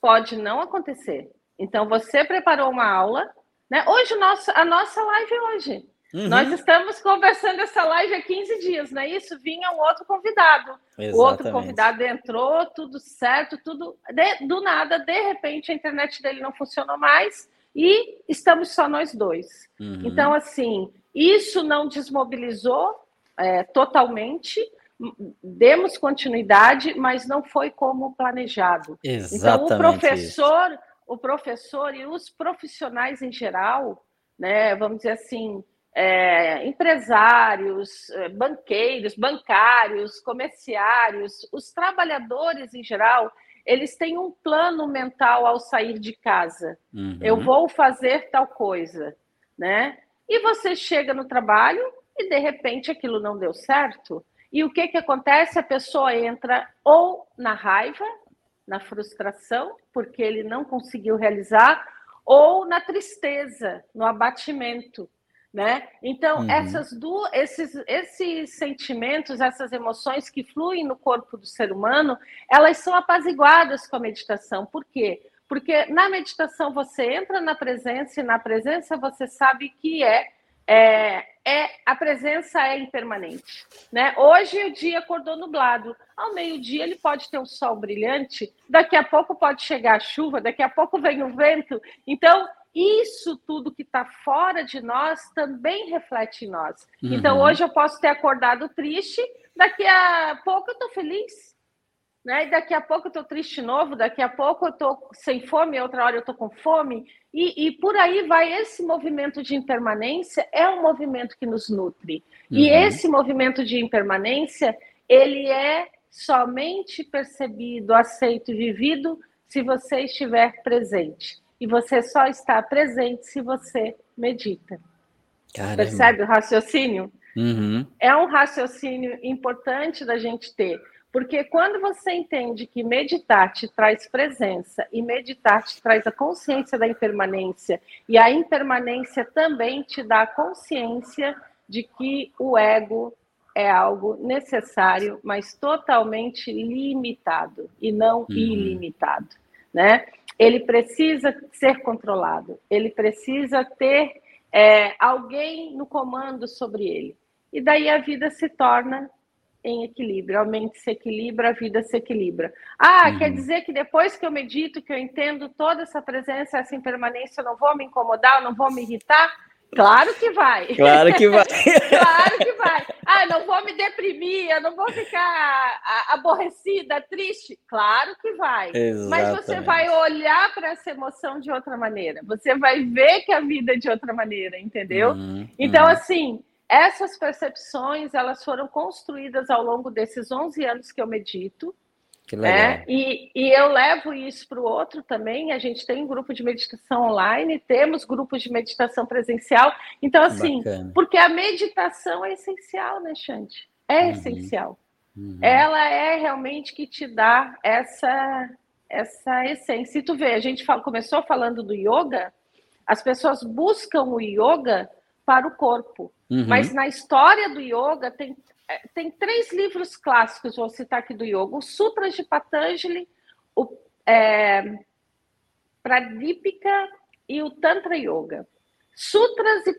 pode não acontecer. Então você preparou uma aula, né? Hoje nosso, a nossa live hoje Uhum. Nós estamos conversando essa live há 15 dias, não é isso? Vinha um outro convidado. Exatamente. O outro convidado entrou, tudo certo, tudo. De, do nada, de repente, a internet dele não funcionou mais e estamos só nós dois. Uhum. Então, assim, isso não desmobilizou é, totalmente. Demos continuidade, mas não foi como planejado. Exatamente então, o professor, isso. o professor e os profissionais em geral, né, vamos dizer assim, é, empresários, é, banqueiros, bancários, comerciários, os trabalhadores em geral, eles têm um plano mental ao sair de casa. Uhum. Eu vou fazer tal coisa, né? E você chega no trabalho e de repente aquilo não deu certo. E o que que acontece? A pessoa entra ou na raiva, na frustração, porque ele não conseguiu realizar, ou na tristeza, no abatimento né? Então, uhum. essas duas, esses, esses sentimentos, essas emoções que fluem no corpo do ser humano, elas são apaziguadas com a meditação. Por quê? Porque na meditação você entra na presença e na presença você sabe que é é, é, a presença é impermanente. Né? Hoje o dia acordou nublado. Ao meio-dia ele pode ter um sol brilhante, daqui a pouco pode chegar a chuva, daqui a pouco vem o vento. Então, isso tudo que está fora de nós também reflete em nós. Uhum. Então, hoje eu posso ter acordado triste, daqui a pouco eu estou feliz. Né? E daqui a pouco eu estou triste de novo, daqui a pouco eu estou sem fome, outra hora eu estou com fome. E, e, por aí vai. Esse movimento de impermanência é um movimento que nos nutre. Uhum. E esse movimento de impermanência, ele é somente percebido, aceito e vivido se você estiver presente. E você só está presente se você medita. Caramba. Percebe o raciocínio? Uhum. É um raciocínio importante da gente ter. Porque quando você entende que meditar te traz presença e meditar te traz a consciência da impermanência, e a impermanência também te dá a consciência de que o ego é algo necessário, mas totalmente limitado e não uhum. ilimitado, né? Ele precisa ser controlado, ele precisa ter é, alguém no comando sobre ele. E daí a vida se torna em equilíbrio. A mente se equilibra, a vida se equilibra. Ah, uhum. quer dizer que depois que eu medito, que eu entendo toda essa presença, essa impermanência, eu não vou me incomodar, eu não vou me irritar? Claro que vai. Claro que vai. [LAUGHS] claro que vai. Ah, não vou me deprimir, eu não vou ficar aborrecida, triste. Claro que vai. Exatamente. Mas você vai olhar para essa emoção de outra maneira. Você vai ver que a vida é de outra maneira, entendeu? Uhum, então, uhum. assim, essas percepções, elas foram construídas ao longo desses 11 anos que eu medito. É, e, e eu levo isso para o outro também. A gente tem um grupo de meditação online, temos grupos de meditação presencial. Então, assim, Bacana. porque a meditação é essencial, né, Xande? É uhum. essencial. Uhum. Ela é realmente que te dá essa, essa essência. E tu vê, a gente fala, começou falando do yoga, as pessoas buscam o yoga para o corpo. Uhum. Mas na história do yoga tem, tem três livros clássicos, vou citar aqui do yoga: o Sutras de Patanjali, o é, Pradipika e o Tantra Yoga. Sutras e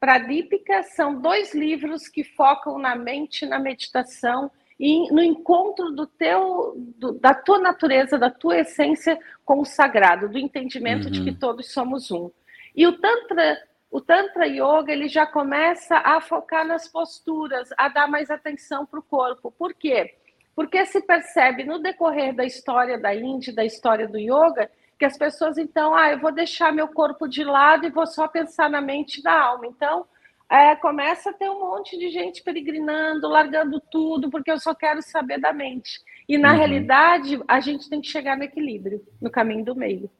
Pradipika são dois livros que focam na mente, na meditação e no encontro do teu, do, da tua natureza, da tua essência com o sagrado, do entendimento uhum. de que uhum. todos somos um. E o Tantra o Tantra Yoga ele já começa a focar nas posturas, a dar mais atenção para o corpo. Por quê? Porque se percebe no decorrer da história da Índia, da história do yoga, que as pessoas então, ah, eu vou deixar meu corpo de lado e vou só pensar na mente e na alma. Então, é, começa a ter um monte de gente peregrinando, largando tudo, porque eu só quero saber da mente. E na uhum. realidade, a gente tem que chegar no equilíbrio, no caminho do meio.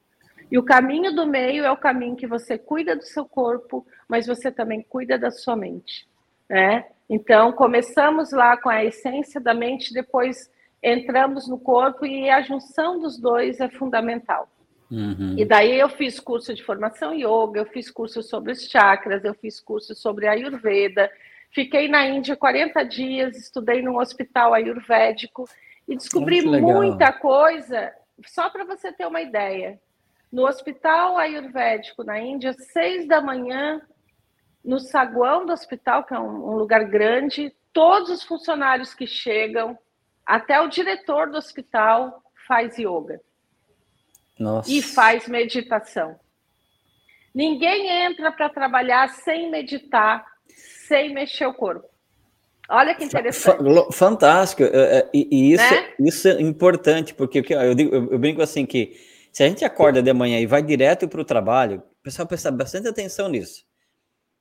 E o caminho do meio é o caminho que você cuida do seu corpo, mas você também cuida da sua mente, né? Então, começamos lá com a essência da mente, depois entramos no corpo e a junção dos dois é fundamental. Uhum. E daí eu fiz curso de formação yoga, eu fiz curso sobre os chakras, eu fiz curso sobre ayurveda, fiquei na Índia 40 dias, estudei num hospital ayurvédico e descobri muita coisa, só para você ter uma ideia. No hospital ayurvédico na Índia, seis da manhã, no saguão do hospital, que é um, um lugar grande, todos os funcionários que chegam, até o diretor do hospital, faz yoga. Nossa. E faz meditação. Ninguém entra para trabalhar sem meditar, sem mexer o corpo. Olha que interessante. Fantástico. É, é, e, isso, né? isso é importante, porque eu, digo, eu brinco assim que se a gente acorda de manhã e vai direto para o trabalho, o pessoal presta bastante atenção nisso.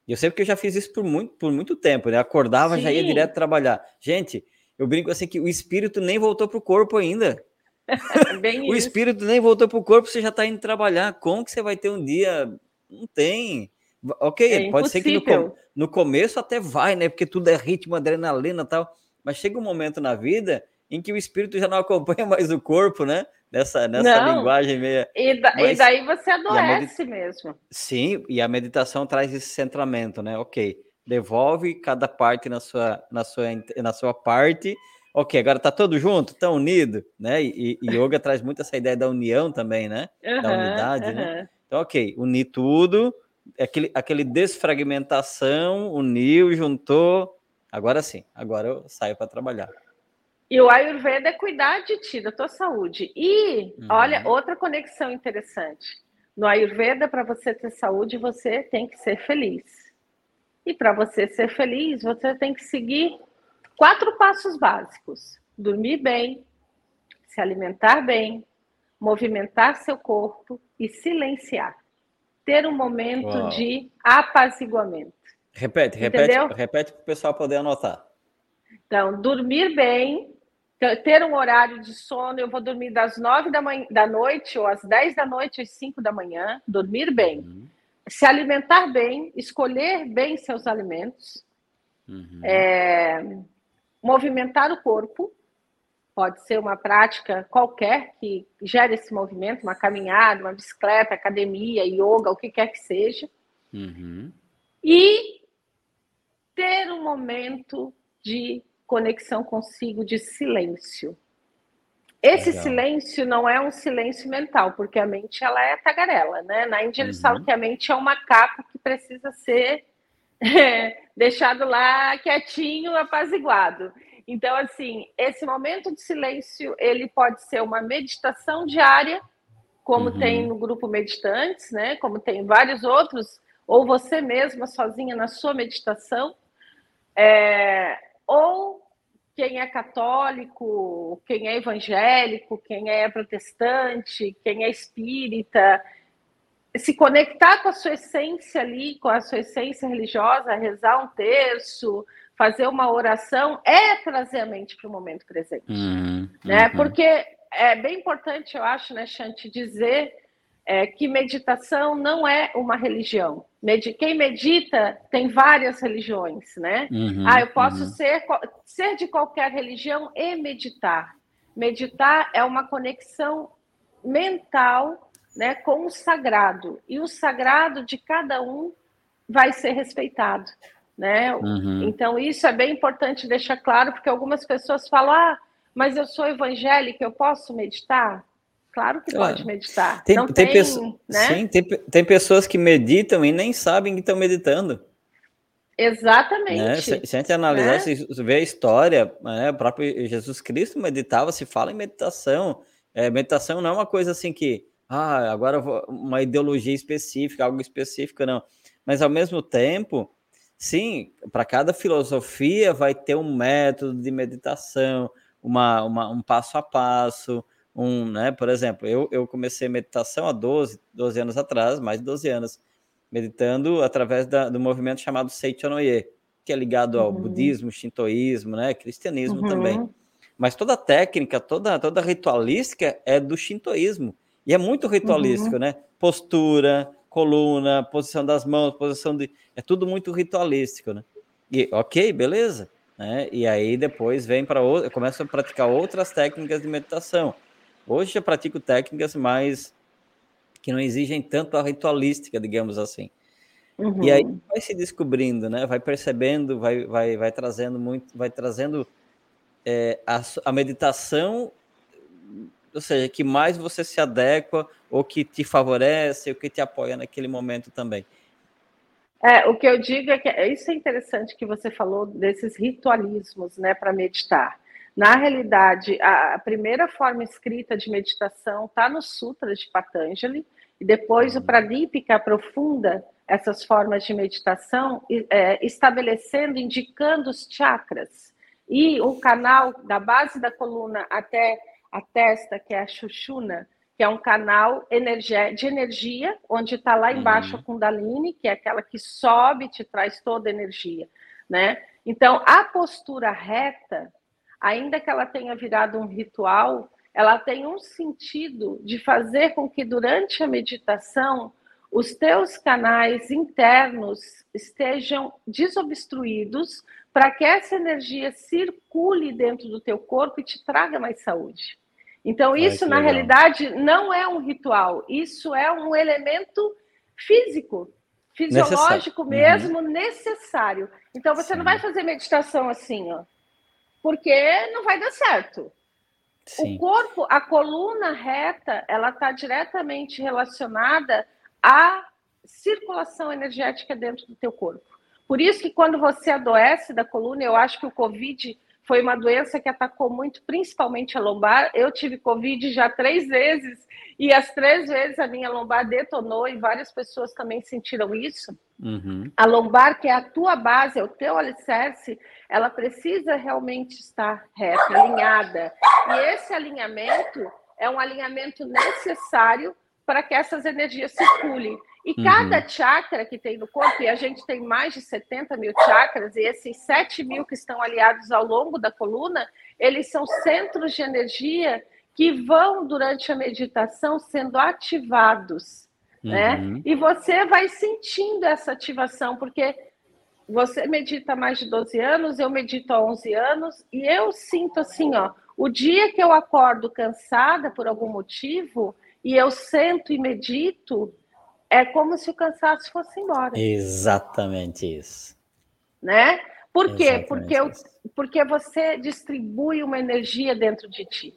Eu sei porque eu já fiz isso por muito, por muito tempo, né? Acordava, Sim. já ia direto trabalhar. Gente, eu brinco assim que o espírito nem voltou para o corpo ainda. [LAUGHS] o isso. espírito nem voltou para o corpo, você já está indo trabalhar. Como que você vai ter um dia? Não tem. Ok, é pode ser que no, no, começo até vai, né? Porque tudo é ritmo, adrenalina e tal. Mas chega um momento na vida em que o espírito já não acompanha [LAUGHS] mais o corpo, né? Nessa, nessa Não. linguagem meio. E, da, Mas, e daí você adoece mesmo. Sim, e a meditação traz esse centramento, né? Ok, devolve cada parte na sua, na sua, na sua parte, ok, agora tá todo junto, tão unido, né? E, e yoga traz muito essa ideia da união também, né? Uhum, da unidade, uhum. né? Então, ok, unir tudo, aquele, aquele desfragmentação, uniu, juntou. Agora sim, agora eu saio para trabalhar. E o Ayurveda é cuidar de ti, da tua saúde. E, uhum. olha, outra conexão interessante. No Ayurveda, para você ter saúde, você tem que ser feliz. E para você ser feliz, você tem que seguir quatro passos básicos: dormir bem, se alimentar bem, movimentar seu corpo e silenciar. Ter um momento Uau. de apaziguamento. Repete, repete, Entendeu? repete para o pessoal poder anotar. Então, dormir bem, ter um horário de sono, eu vou dormir das nove da, manhã, da noite ou às dez da noite às cinco da manhã, dormir bem. Uhum. Se alimentar bem, escolher bem seus alimentos, uhum. é, movimentar o corpo, pode ser uma prática qualquer que gere esse movimento, uma caminhada, uma bicicleta, academia, yoga, o que quer que seja. Uhum. E ter um momento de conexão consigo de silêncio. Esse Legal. silêncio não é um silêncio mental, porque a mente ela é tagarela, né? Na Índia eles uhum. falam que a mente é um macaco que precisa ser é, [LAUGHS] deixado lá quietinho, apaziguado. Então, assim, esse momento de silêncio, ele pode ser uma meditação diária, como uhum. tem no grupo Meditantes, né? Como tem vários outros, ou você mesma sozinha na sua meditação. É, ou quem é católico, quem é evangélico, quem é protestante, quem é espírita, se conectar com a sua essência ali, com a sua essência religiosa, rezar um terço, fazer uma oração, é trazer a mente para o momento presente. Uhum, né? Uhum. Porque é bem importante, eu acho, né, Chante, dizer é, que meditação não é uma religião. Quem medita tem várias religiões, né? Uhum, ah, eu posso uhum. ser, ser de qualquer religião e meditar. Meditar é uma conexão mental né, com o sagrado. E o sagrado de cada um vai ser respeitado. Né? Uhum. Então, isso é bem importante deixar claro, porque algumas pessoas falam: ah, mas eu sou evangélica, eu posso meditar? Claro que claro. pode meditar. Tem, Não tem, tem pessoas, né? Sim, tem, tem pessoas que meditam e nem sabem que estão meditando. Exatamente. Né? Se, se, a gente analisar, né? se ver a história, né? o próprio Jesus Cristo meditava, se fala em meditação. É, meditação não é uma coisa assim que, ah, agora uma ideologia específica, algo específico, não. Mas ao mesmo tempo, sim, para cada filosofia vai ter um método de meditação, uma, uma, um passo a passo, um, né? Por exemplo, eu, eu comecei meditação há 12, 12 anos atrás, mais de 12 anos, meditando através da, do movimento chamado Seichonoye, que é ligado ao uhum. budismo, shintoísmo, né? Cristianismo uhum. também. Mas toda a técnica, toda, toda a ritualística é do shintoísmo. E é muito ritualístico, uhum. né? Postura, coluna, posição das mãos, posição de. É tudo muito ritualístico, né? E ok, beleza. Né? E aí depois vem para outra, começa a praticar outras técnicas de meditação. Hoje eu pratico técnicas mais que não exigem tanto a ritualística, digamos assim. Uhum. E aí vai se descobrindo, né? Vai percebendo, vai, vai, vai trazendo muito, vai trazendo é, a, a meditação, ou seja, que mais você se adequa, ou que te favorece, ou que te apoia naquele momento também. É, o que eu digo é que é, isso é interessante que você falou desses ritualismos, né, para meditar. Na realidade, a, primeira forma escrita de meditação está no Sutra de Patanjali, e depois o uhum. Pradipika aprofunda essas formas de meditação, é, estabelecendo, indicando os chakras. E o canal da base da coluna até a testa, que é a Shushuna, que é um canal de energia, onde está lá embaixo uhum. a Kundalini, que é aquela que sobe e te traz toda a energia. Né? Então, a postura reta ainda que ela tenha virado um ritual, ela tem um sentido de fazer com que durante a meditação os teus canais internos estejam desobstruídos para que essa energia circule dentro do teu corpo e te traga mais saúde. Então, isso, na legal. realidade, não é um ritual, isso é um elemento físico, fisiológico necessário. mesmo, uhum. necessário. Então, você Sim. não vai fazer meditação assim, ó porque não vai dar certo. Sim. O corpo, a coluna reta, ela está diretamente relacionada à circulação energética dentro do teu corpo. Por isso que quando você adoece da coluna, eu acho que o Covid foi uma doença que atacou muito, principalmente a lombar. Eu tive Covid já três vezes e as três vezes a minha lombar detonou e várias pessoas também sentiram isso. Uhum. A lombar, que é a tua base, é o teu alicerce, ela precisa realmente estar reta, alinhada. E esse alinhamento é um alinhamento necessário para que essas energias circulem. E uhum. cada chakra que tem no corpo, e a gente tem mais de 70 mil chakras, e esses 7 mil que estão aliados ao longo da coluna, eles são centros de energia que vão, durante a meditação, sendo ativados. Né? Uhum. Né? E você vai sentindo essa ativação, porque você medita há mais de 12 anos, eu medito há 11 anos, e eu sinto assim, ó, o dia que eu acordo cansada por algum motivo, e eu sento e medito, é como se o cansaço fosse embora. Exatamente isso. Né? Por quê? porque, eu, porque você distribui uma energia dentro de ti.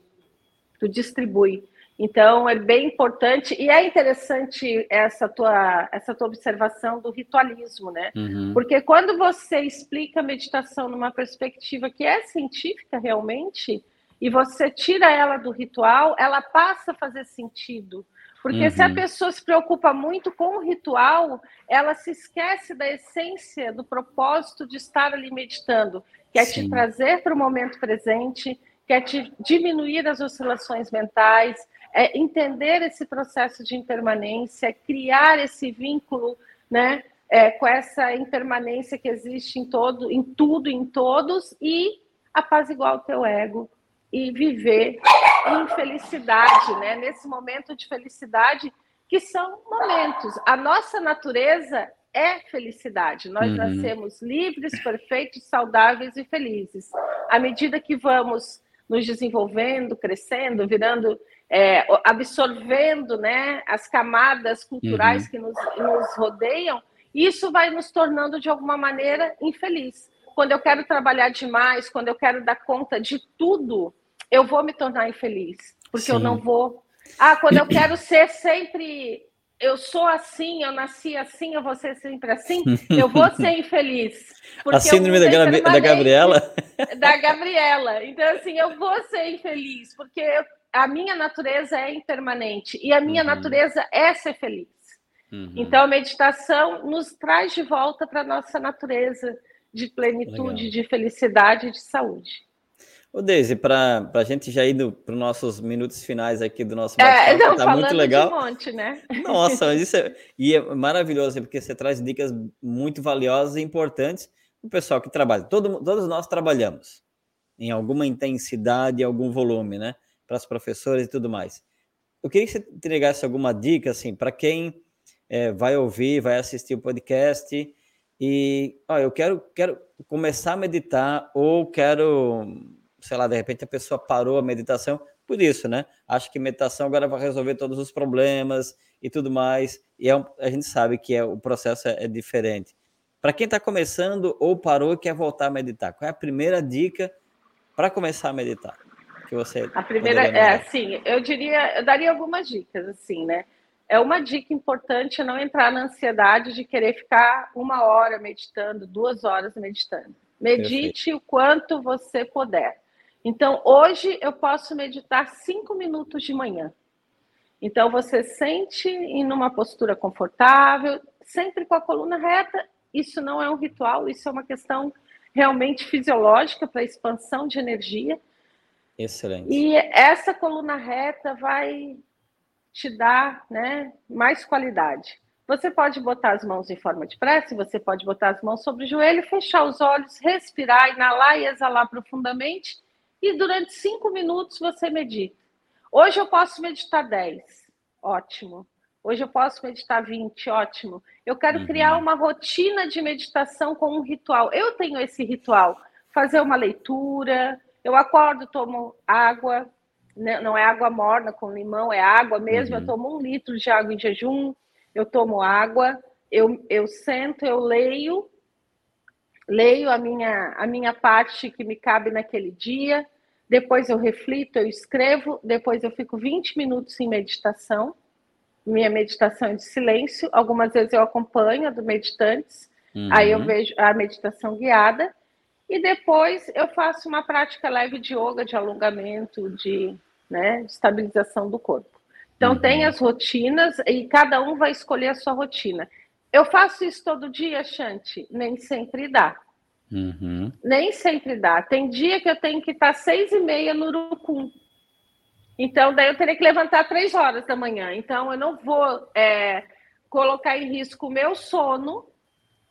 Tu distribui. Então, é bem importante, e é interessante essa tua, essa tua observação do ritualismo, né? Uhum. Porque quando você explica a meditação numa perspectiva que é científica realmente, e você tira ela do ritual, ela passa a fazer sentido. Porque uhum. se a uhum. pessoa se preocupa muito com o ritual, ela se esquece da essência, do propósito de estar ali meditando, que é Sim. te trazer para o momento presente, que é te diminuir as oscilações mentais, é entender esse processo de impermanência, criar esse vínculo, né, é, com essa impermanência que existe em todo, em tudo, em todos e apaziguar o teu ego e viver em felicidade, né? Nesse momento de felicidade, que são momentos. A nossa natureza é felicidade. Nós uhum. nascemos livres, perfeitos, saudáveis e felizes. À medida que vamos nos desenvolvendo, crescendo, virando, é, absorvendo né, as camadas culturais uhum. que nos, nos rodeiam, isso vai nos tornando, de alguma maneira, infeliz. Quando eu quero trabalhar demais, quando eu quero dar conta de tudo, eu vou me tornar infeliz, porque Sim. eu não vou. Ah, quando eu quero ser sempre. Eu sou assim, eu nasci assim, eu vou ser sempre assim, [LAUGHS] eu vou ser infeliz. A síndrome da, da Gabriela? [LAUGHS] Da Gabriela. Então, assim, eu vou ser infeliz, porque a minha natureza é impermanente e a minha uhum. natureza é ser feliz. Uhum. Então, a meditação nos traz de volta para a nossa natureza de plenitude, Legal. de felicidade e de saúde. Ô, Deise, para a gente já ir para os nossos minutos finais aqui do nosso é, bate-papo, é, tá muito legal. Um monte, né? Nossa, isso é, [LAUGHS] e é maravilhoso, porque você traz dicas muito valiosas e importantes para o pessoal que trabalha. Todo, todos nós trabalhamos em alguma intensidade, algum volume, né? Para as professoras e tudo mais. Eu queria que você entregasse alguma dica, assim, para quem é, vai ouvir, vai assistir o podcast e, ó, eu quero, quero começar a meditar ou quero sei lá, de repente a pessoa parou a meditação por isso, né? Acho que meditação agora vai resolver todos os problemas e tudo mais. E é um, a gente sabe que é, o processo é, é diferente. Para quem está começando ou parou e quer voltar a meditar, qual é a primeira dica para começar a meditar? Que você a primeira é assim, eu diria, eu daria algumas dicas assim, né? É uma dica importante não entrar na ansiedade de querer ficar uma hora meditando, duas horas meditando. Medite Perfeito. o quanto você puder. Então, hoje eu posso meditar cinco minutos de manhã. Então, você sente em uma postura confortável, sempre com a coluna reta. Isso não é um ritual, isso é uma questão realmente fisiológica para expansão de energia. Excelente. E essa coluna reta vai te dar né, mais qualidade. Você pode botar as mãos em forma de prece, você pode botar as mãos sobre o joelho, fechar os olhos, respirar, inalar e exalar profundamente e durante cinco minutos você medita. Hoje eu posso meditar 10, ótimo. Hoje eu posso meditar 20, ótimo. Eu quero uhum. criar uma rotina de meditação com um ritual. Eu tenho esse ritual. Fazer uma leitura, eu acordo, tomo água, não é água morna com limão, é água mesmo. Uhum. Eu tomo um litro de água em jejum, eu tomo água, eu, eu sento, eu leio leio a minha, a minha parte que me cabe naquele dia, depois eu reflito, eu escrevo, depois eu fico 20 minutos em meditação, minha meditação é de silêncio, algumas vezes eu acompanho a do meditantes, uhum. aí eu vejo a meditação guiada, e depois eu faço uma prática leve de yoga, de alongamento, de, né, estabilização do corpo. Então uhum. tem as rotinas e cada um vai escolher a sua rotina. Eu faço isso todo dia, Shanti? Nem sempre dá. Uhum. Nem sempre dá. Tem dia que eu tenho que estar seis e meia no Urucum. Então, daí eu teria que levantar três horas da manhã. Então, eu não vou é, colocar em risco o meu sono.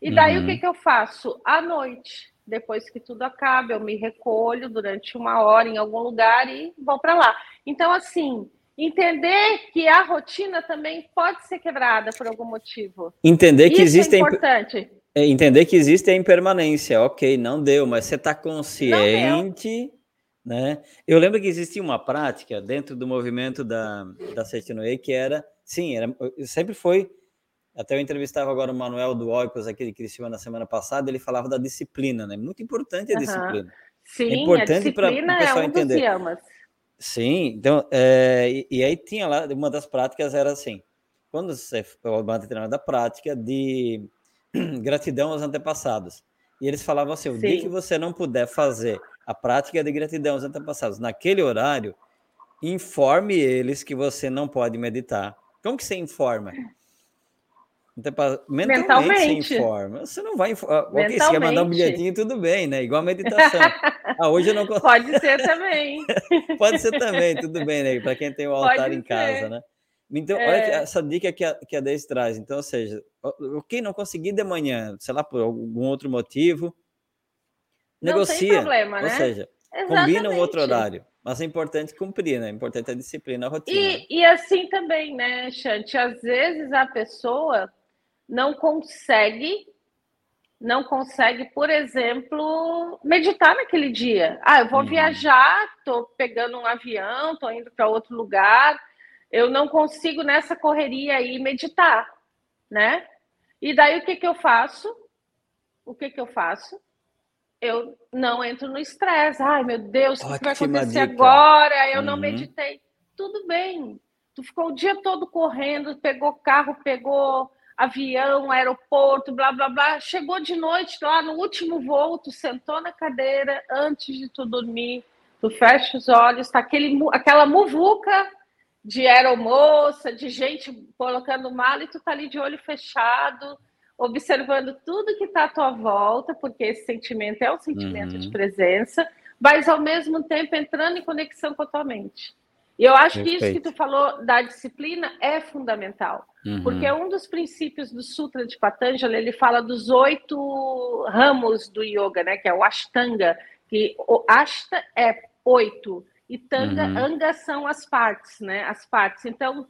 E daí, uhum. o que, que eu faço? À noite, depois que tudo acaba, eu me recolho durante uma hora em algum lugar e vou para lá. Então, assim, entender que a rotina também pode ser quebrada por algum motivo. Entender que Isso existem. É importante. É, entender que existe a impermanência, ok, não deu, mas você está consciente, né? Eu lembro que existia uma prática dentro do movimento da, da Setinoe que era, sim, era, sempre foi, até eu entrevistava agora o Manuel do Oikos aqui de Criciúma na semana passada, ele falava da disciplina, né? Muito importante a uhum. disciplina. Sim, é importante para o pessoal é um entender. Sim, então, é, e, e, aí tinha lá, uma das práticas era assim, quando você, o treinamento da prática de [CLEARS THROAT] gratidão aos antepassados. E eles falavam assim: o Sim. dia que você não puder fazer a prática de gratidão aos antepassados naquele horário, informe eles que você não pode meditar. Como que você informa? Mentalmente, Mentalmente. você informa. Você não vai informar. Ok, você quer mandar um bilhetinho, tudo bem, né? Igual a meditação. [LAUGHS] ah, hoje eu não consigo. Pode ser também. [LAUGHS] Pode ser também, tudo bem, né? Para quem tem o altar Pode em ser. casa, né? Então, é... olha essa dica que a, que a Deise traz. Então, ou seja, quem não conseguir de manhã, sei lá, por algum outro motivo, não negocia. Problema, né? Ou seja, Exatamente. combina um outro horário. Mas é importante cumprir, né? É importante a disciplina, a rotina. E, e assim também, né, Chante? Às vezes a pessoa não consegue, não consegue, por exemplo, meditar naquele dia. Ah, eu vou uhum. viajar, estou pegando um avião, estou indo para outro lugar eu não consigo nessa correria aí meditar, né? E daí o que que eu faço? O que que eu faço? Eu não entro no estresse. Ai, meu Deus, o que vai acontecer dica. agora? Eu uhum. não meditei. Tudo bem. Tu ficou o dia todo correndo, pegou carro, pegou avião, aeroporto, blá blá blá. Chegou de noite lá no último voo, tu sentou na cadeira antes de tu dormir, tu fecha os olhos, tá aquele, aquela muvuca de aeromoça, de gente colocando mala e tu tá ali de olho fechado, observando tudo que está à tua volta, porque esse sentimento é um sentimento uhum. de presença, mas ao mesmo tempo entrando em conexão com a tua mente. E eu acho Perfeito. que isso que tu falou da disciplina é fundamental, uhum. porque um dos princípios do Sutra de Patanjali, ele fala dos oito ramos do yoga, né, que é o Ashtanga, que o Ashta é oito, e tanga, uhum. anga são as partes, né? As partes. Então,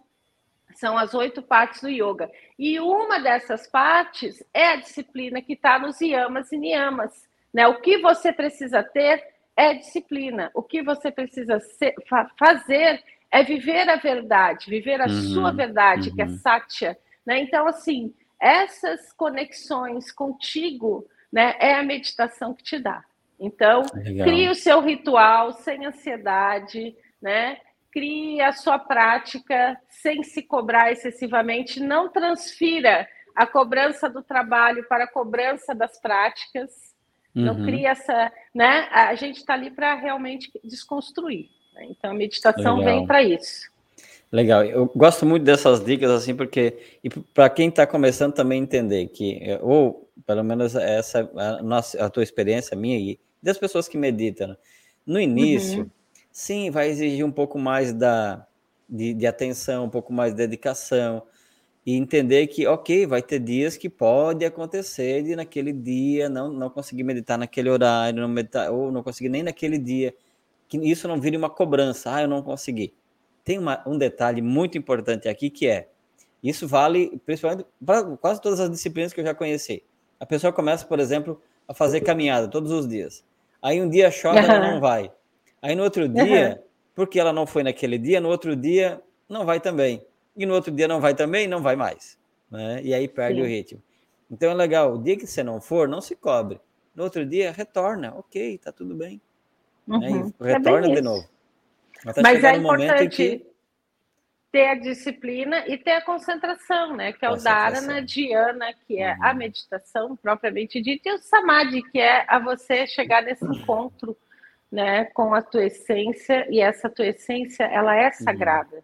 são as oito partes do yoga. E uma dessas partes é a disciplina que está nos yamas e niyamas. Né? O que você precisa ter é disciplina. O que você precisa ser, fa fazer é viver a verdade, viver a uhum. sua verdade, uhum. que é uhum. satya. Né? Então, assim, essas conexões contigo né, é a meditação que te dá. Então, Legal. crie o seu ritual sem ansiedade, né? Crie a sua prática sem se cobrar excessivamente. Não transfira a cobrança do trabalho para a cobrança das práticas. Uhum. Não crie essa, né? A gente está ali para realmente desconstruir. Né? Então, a meditação Legal. vem para isso. Legal, eu gosto muito dessas dicas assim, porque para quem está começando também entender que, ou pelo menos essa a, nossa, a tua experiência, a minha e das pessoas que meditam. Né? No início, uhum. sim, vai exigir um pouco mais da, de, de, atenção, um pouco mais de dedicação, e entender que, ok, vai ter dias que pode acontecer de naquele dia não, não conseguir meditar naquele horário, não meditar, ou não conseguir nem naquele dia, que isso não vire uma cobrança, ah, eu não consegui. Tem uma, um detalhe muito importante aqui que é, isso vale principalmente para quase todas as disciplinas que eu já conheci. A pessoa começa, por exemplo, a fazer caminhada todos os dias. Aí um dia chove, ela não [LAUGHS] vai. Aí no outro dia, porque ela não foi naquele dia, no outro dia não vai também. E no outro dia não vai também, não vai mais. Né? E aí perde Sim. o ritmo. Então é legal, o dia que você não for, não se cobre. no outro dia retorna, ok, tá tudo bem. Uhum. Né? retorna é de novo. Até Mas é importante que... ter a disciplina e ter a concentração, né? Que é o Dharana, Dhyana, que é uhum. a meditação propriamente dita, e o Samadhi, que é a você chegar nesse encontro né, com a tua essência, e essa tua essência, ela é uhum. sagrada. Uhum.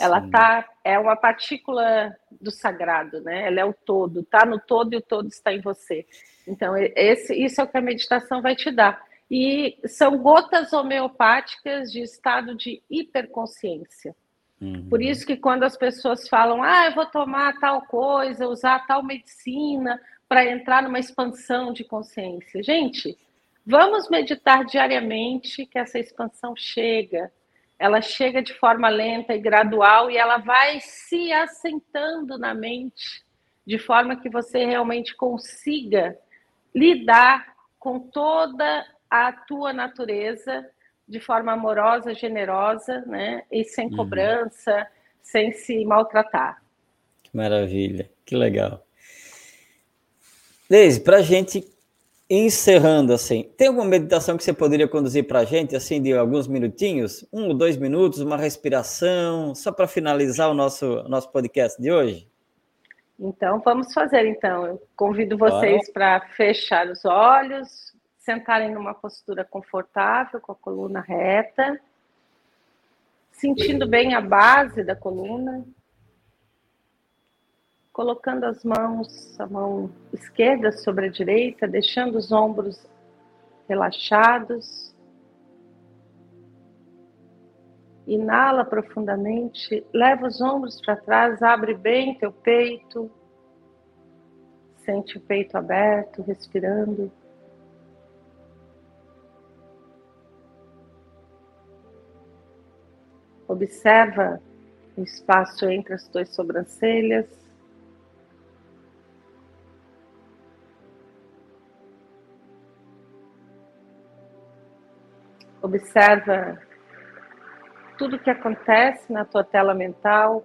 Ela tá, é uma partícula do sagrado, né? Ela é o todo, tá no todo e o todo está em você. Então, esse, isso é o que a meditação vai te dar. E são gotas homeopáticas de estado de hiperconsciência. Uhum. Por isso que quando as pessoas falam, ah, eu vou tomar tal coisa, usar tal medicina para entrar numa expansão de consciência. Gente, vamos meditar diariamente que essa expansão chega ela chega de forma lenta e gradual e ela vai se assentando na mente de forma que você realmente consiga lidar com toda a tua natureza de forma amorosa, generosa, né? E sem uhum. cobrança, sem se maltratar. Que maravilha, que legal. Deise, para a gente encerrando assim, tem alguma meditação que você poderia conduzir para a gente, assim, de alguns minutinhos? Um ou dois minutos, uma respiração, só para finalizar o nosso, nosso podcast de hoje? Então, vamos fazer, então. Eu convido vocês para fechar os olhos, sentarem numa postura confortável, com a coluna reta, sentindo bem a base da coluna, colocando as mãos, a mão esquerda sobre a direita, deixando os ombros relaxados. Inala profundamente, leva os ombros para trás, abre bem teu peito. Sente o peito aberto, respirando. Observa o espaço entre as tuas sobrancelhas. Observa tudo que acontece na tua tela mental,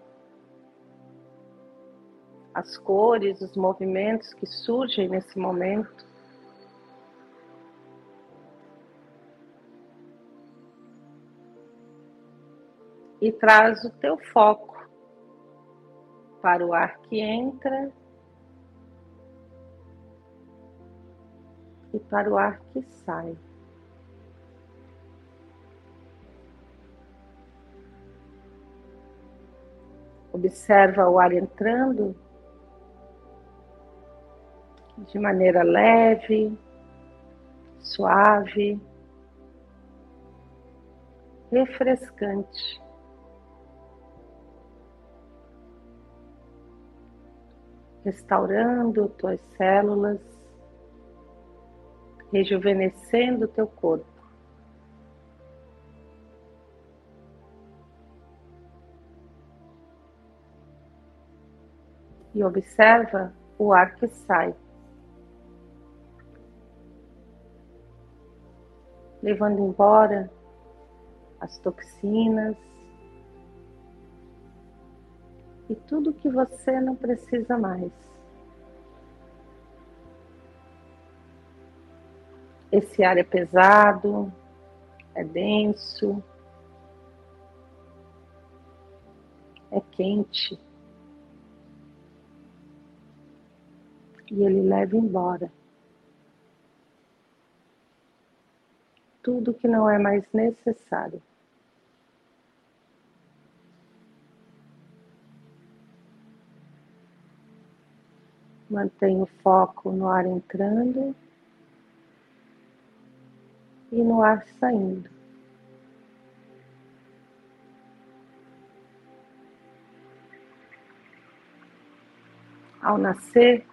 as cores, os movimentos que surgem nesse momento. E traz o teu foco para o ar que entra e para o ar que sai. Observa o ar entrando de maneira leve, suave, refrescante. Restaurando tuas células, rejuvenescendo teu corpo. E observa o ar que sai, levando embora as toxinas e tudo que você não precisa mais. Esse ar é pesado, é denso, é quente. E ele leva embora tudo que não é mais necessário. Mantenha o foco no ar entrando e no ar saindo. Ao nascer,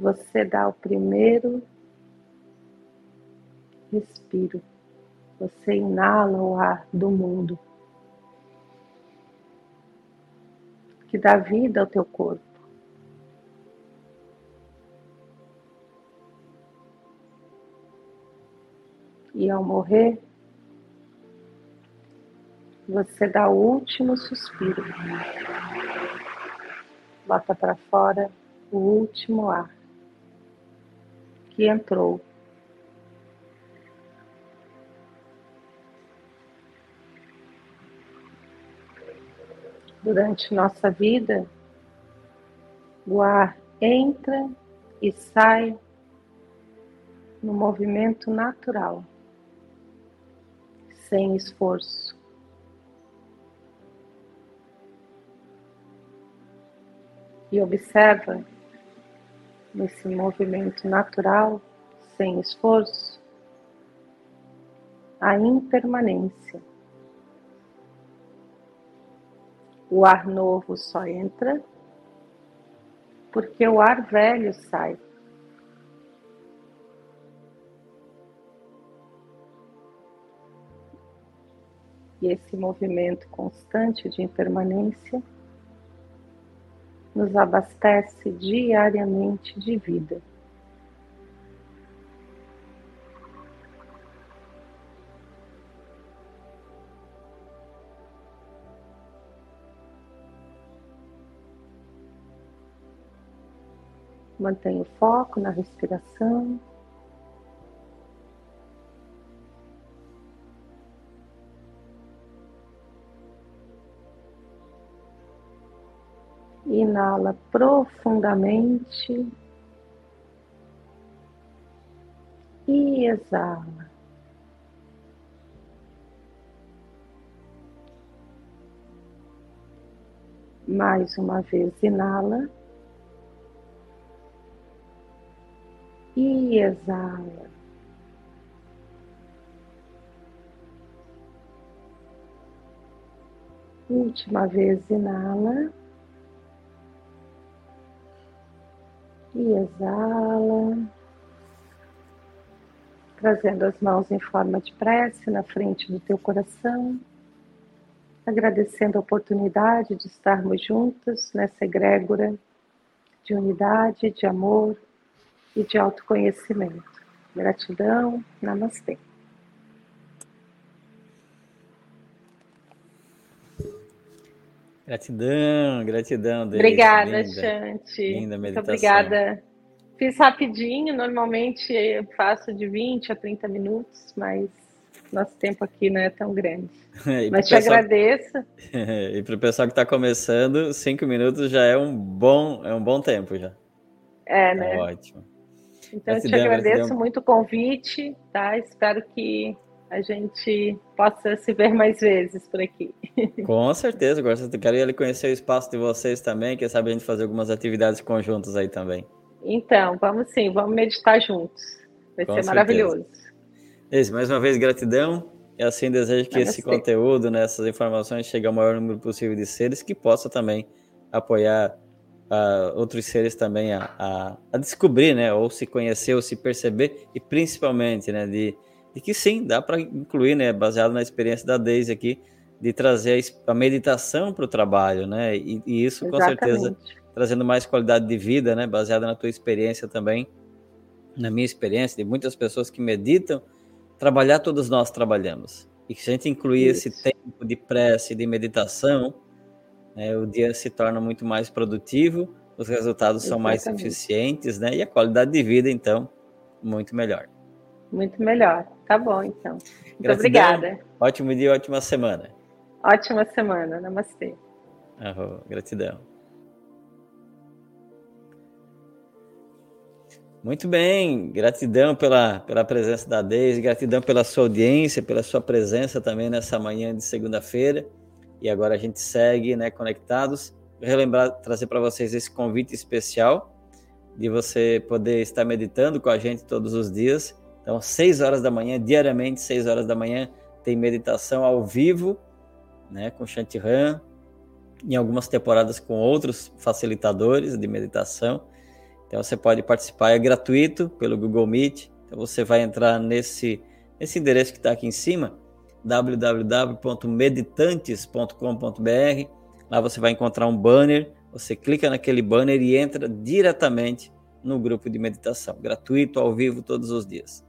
você dá o primeiro respiro. Você inala o ar do mundo que dá vida ao teu corpo. E ao morrer, você dá o último suspiro. bota para fora o último ar que entrou. Durante nossa vida, o ar entra e sai no movimento natural, sem esforço. E observa nesse movimento natural, sem esforço, a impermanência. O ar novo só entra porque o ar velho sai. E esse movimento constante de impermanência nos abastece diariamente de vida. Mantenha o foco na respiração. Inala profundamente e exala. Mais uma vez, inala. e exala. Última vez, inala e exala, trazendo as mãos em forma de prece na frente do teu coração, agradecendo a oportunidade de estarmos juntos nessa egrégora de unidade, de amor e de autoconhecimento. Gratidão, namastê. Gratidão, gratidão. Obrigada, linda, Chante. Linda meditação. Muito obrigada. Fiz rapidinho, normalmente eu faço de 20 a 30 minutos, mas nosso tempo aqui não é tão grande. [LAUGHS] mas te pessoal... agradeço. [LAUGHS] e para o pessoal que está começando, cinco minutos já é um bom, é um bom tempo já. É, né? É ótimo. Então, eu te agradeço muito o convite, tá? Espero que a gente possa se ver mais vezes por aqui. [LAUGHS] Com certeza, gosto. Quero conhecer o espaço de vocês também, quem sabe a gente fazer algumas atividades conjuntas aí também. Então, vamos sim, vamos meditar juntos. Vai Com ser certeza. maravilhoso. Isso, mais uma vez, gratidão. E assim desejo que esse conteúdo, né, essas informações cheguem ao maior número possível de seres que possa também apoiar uh, outros seres também a, a, a, descobrir, né, ou se conhecer, ou se perceber, e principalmente, né, de, de que sim, dá para incluir, né, baseado na experiência da Daisy aqui, de trazer a, meditação para o trabalho, né, e, e isso Exatamente. com certeza trazendo mais qualidade de vida, né, baseada na tua experiência também, na minha experiência, de muitas pessoas que meditam, trabalhar todos nós trabalhamos. E que se a gente incluir isso. esse tempo de prece, de meditação, né, o dia se torna muito mais produtivo, os resultados são mais eficientes, né? E a qualidade de vida, então, muito melhor. Muito melhor. Tá bom, então. Muito Gratidão. obrigada. Ótimo dia, ótima semana. Ótima semana. Namastê. Arro, gratidão. Muito bem, gratidão pela, pela presença da Deise, gratidão pela sua audiência, pela sua presença também nessa manhã de segunda-feira. E agora a gente segue, né, conectados. Relembrar, trazer para vocês esse convite especial de você poder estar meditando com a gente todos os dias. Então, 6 horas da manhã, diariamente, 6 horas da manhã, tem meditação ao vivo, né, com Shantiran, em algumas temporadas com outros facilitadores de meditação. Então, você pode participar, é gratuito pelo Google Meet. Então, você vai entrar nesse, nesse endereço que está aqui em cima www.meditantes.com.br. Lá você vai encontrar um banner, você clica naquele banner e entra diretamente no grupo de meditação, gratuito, ao vivo, todos os dias.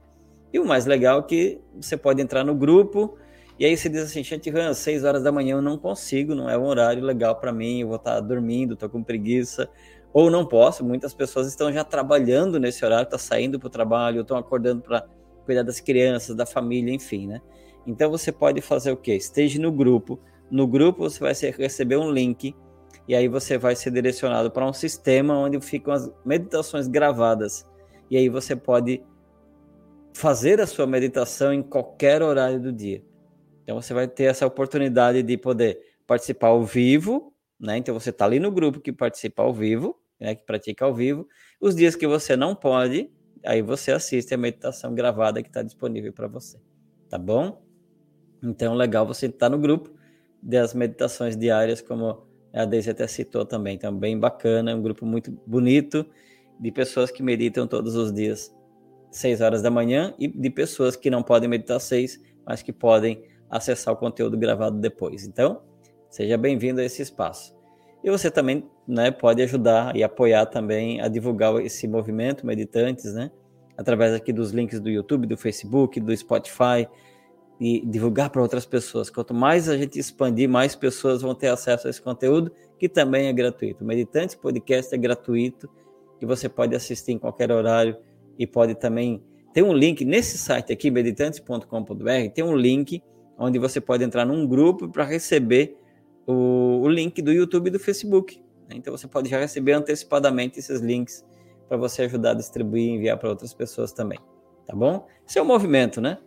E o mais legal é que você pode entrar no grupo E aí você diz assim, Chantihan, 6 horas da manhã eu não consigo, não é um horário legal para mim, eu vou estar dormindo, estou com preguiça, ou não posso. Muitas pessoas estão já trabalhando nesse horário, estão tá saindo para o trabalho, estão acordando para cuidar das crianças, da família, enfim, né? Então você pode fazer o quê? Esteja no grupo. No grupo você vai receber um link e aí você vai ser direcionado para um sistema onde ficam as meditações gravadas. E aí você pode fazer a sua meditação em qualquer horário do dia. Então você vai ter essa oportunidade de poder participar ao vivo, né? Então você está ali no grupo que participa ao vivo, né? Que pratica ao vivo. Os dias que você não pode, aí você assiste a meditação gravada que está disponível para você, tá bom? Então legal você estar tá no grupo das meditações diárias, como a Deise até citou também. Então bem bacana, é um grupo muito bonito de pessoas que meditam todos os dias, seis horas da manhã, e de pessoas que não podem meditar seis, mas que podem acessar o conteúdo gravado depois. Então, seja bem-vindo a esse espaço. E você também né, pode ajudar e apoiar também a divulgar esse movimento Meditantes, né? Através aqui dos links do YouTube, do Facebook, do Spotify, e divulgar para outras pessoas. Quanto mais a gente expandir, mais pessoas vão ter acesso a esse conteúdo, que também é gratuito. Meditantes Podcast é gratuito, e você pode assistir em qualquer horário, e pode também... Tem um link nesse site aqui, meditantes.com.br, tem um link onde você pode entrar num grupo para receber o, o, link do YouTube e do Facebook. Né? Então você pode já receber antecipadamente esses links para você ajudar a distribuir e enviar para outras pessoas também. Tá bom? Esse é o movimento, né?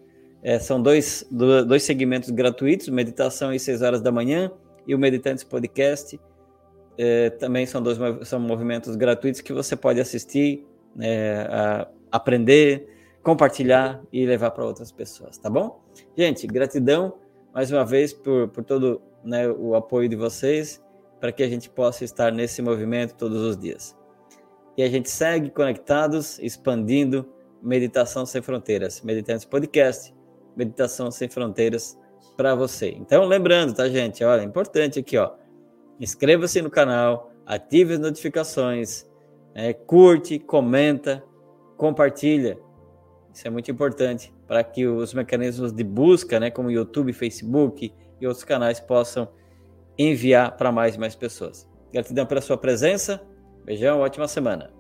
É, são dois, dois segmentos gratuitos, meditação às 6 horas da manhã e o Meditantes Podcast. É, também são dois são movimentos gratuitos que você pode assistir, é, aprender, compartilhar e levar para outras pessoas, tá bom? Gente, gratidão mais uma vez por, por todo né, o apoio de vocês para que a gente possa estar nesse movimento todos os dias. E a gente segue conectados, expandindo Meditação Sem Fronteiras, Meditantes Podcast, Meditação Sem Fronteiras para você. Então, lembrando, tá, gente? Olha, é importante aqui, ó. Inscreva-se no canal, ative as notificações, é, curte, comenta, compartilha. Isso é muito importante para que os mecanismos de busca, né, como YouTube, Facebook e outros canais, possam enviar para mais e mais pessoas. Gratidão pela sua presença. Beijão, ótima semana.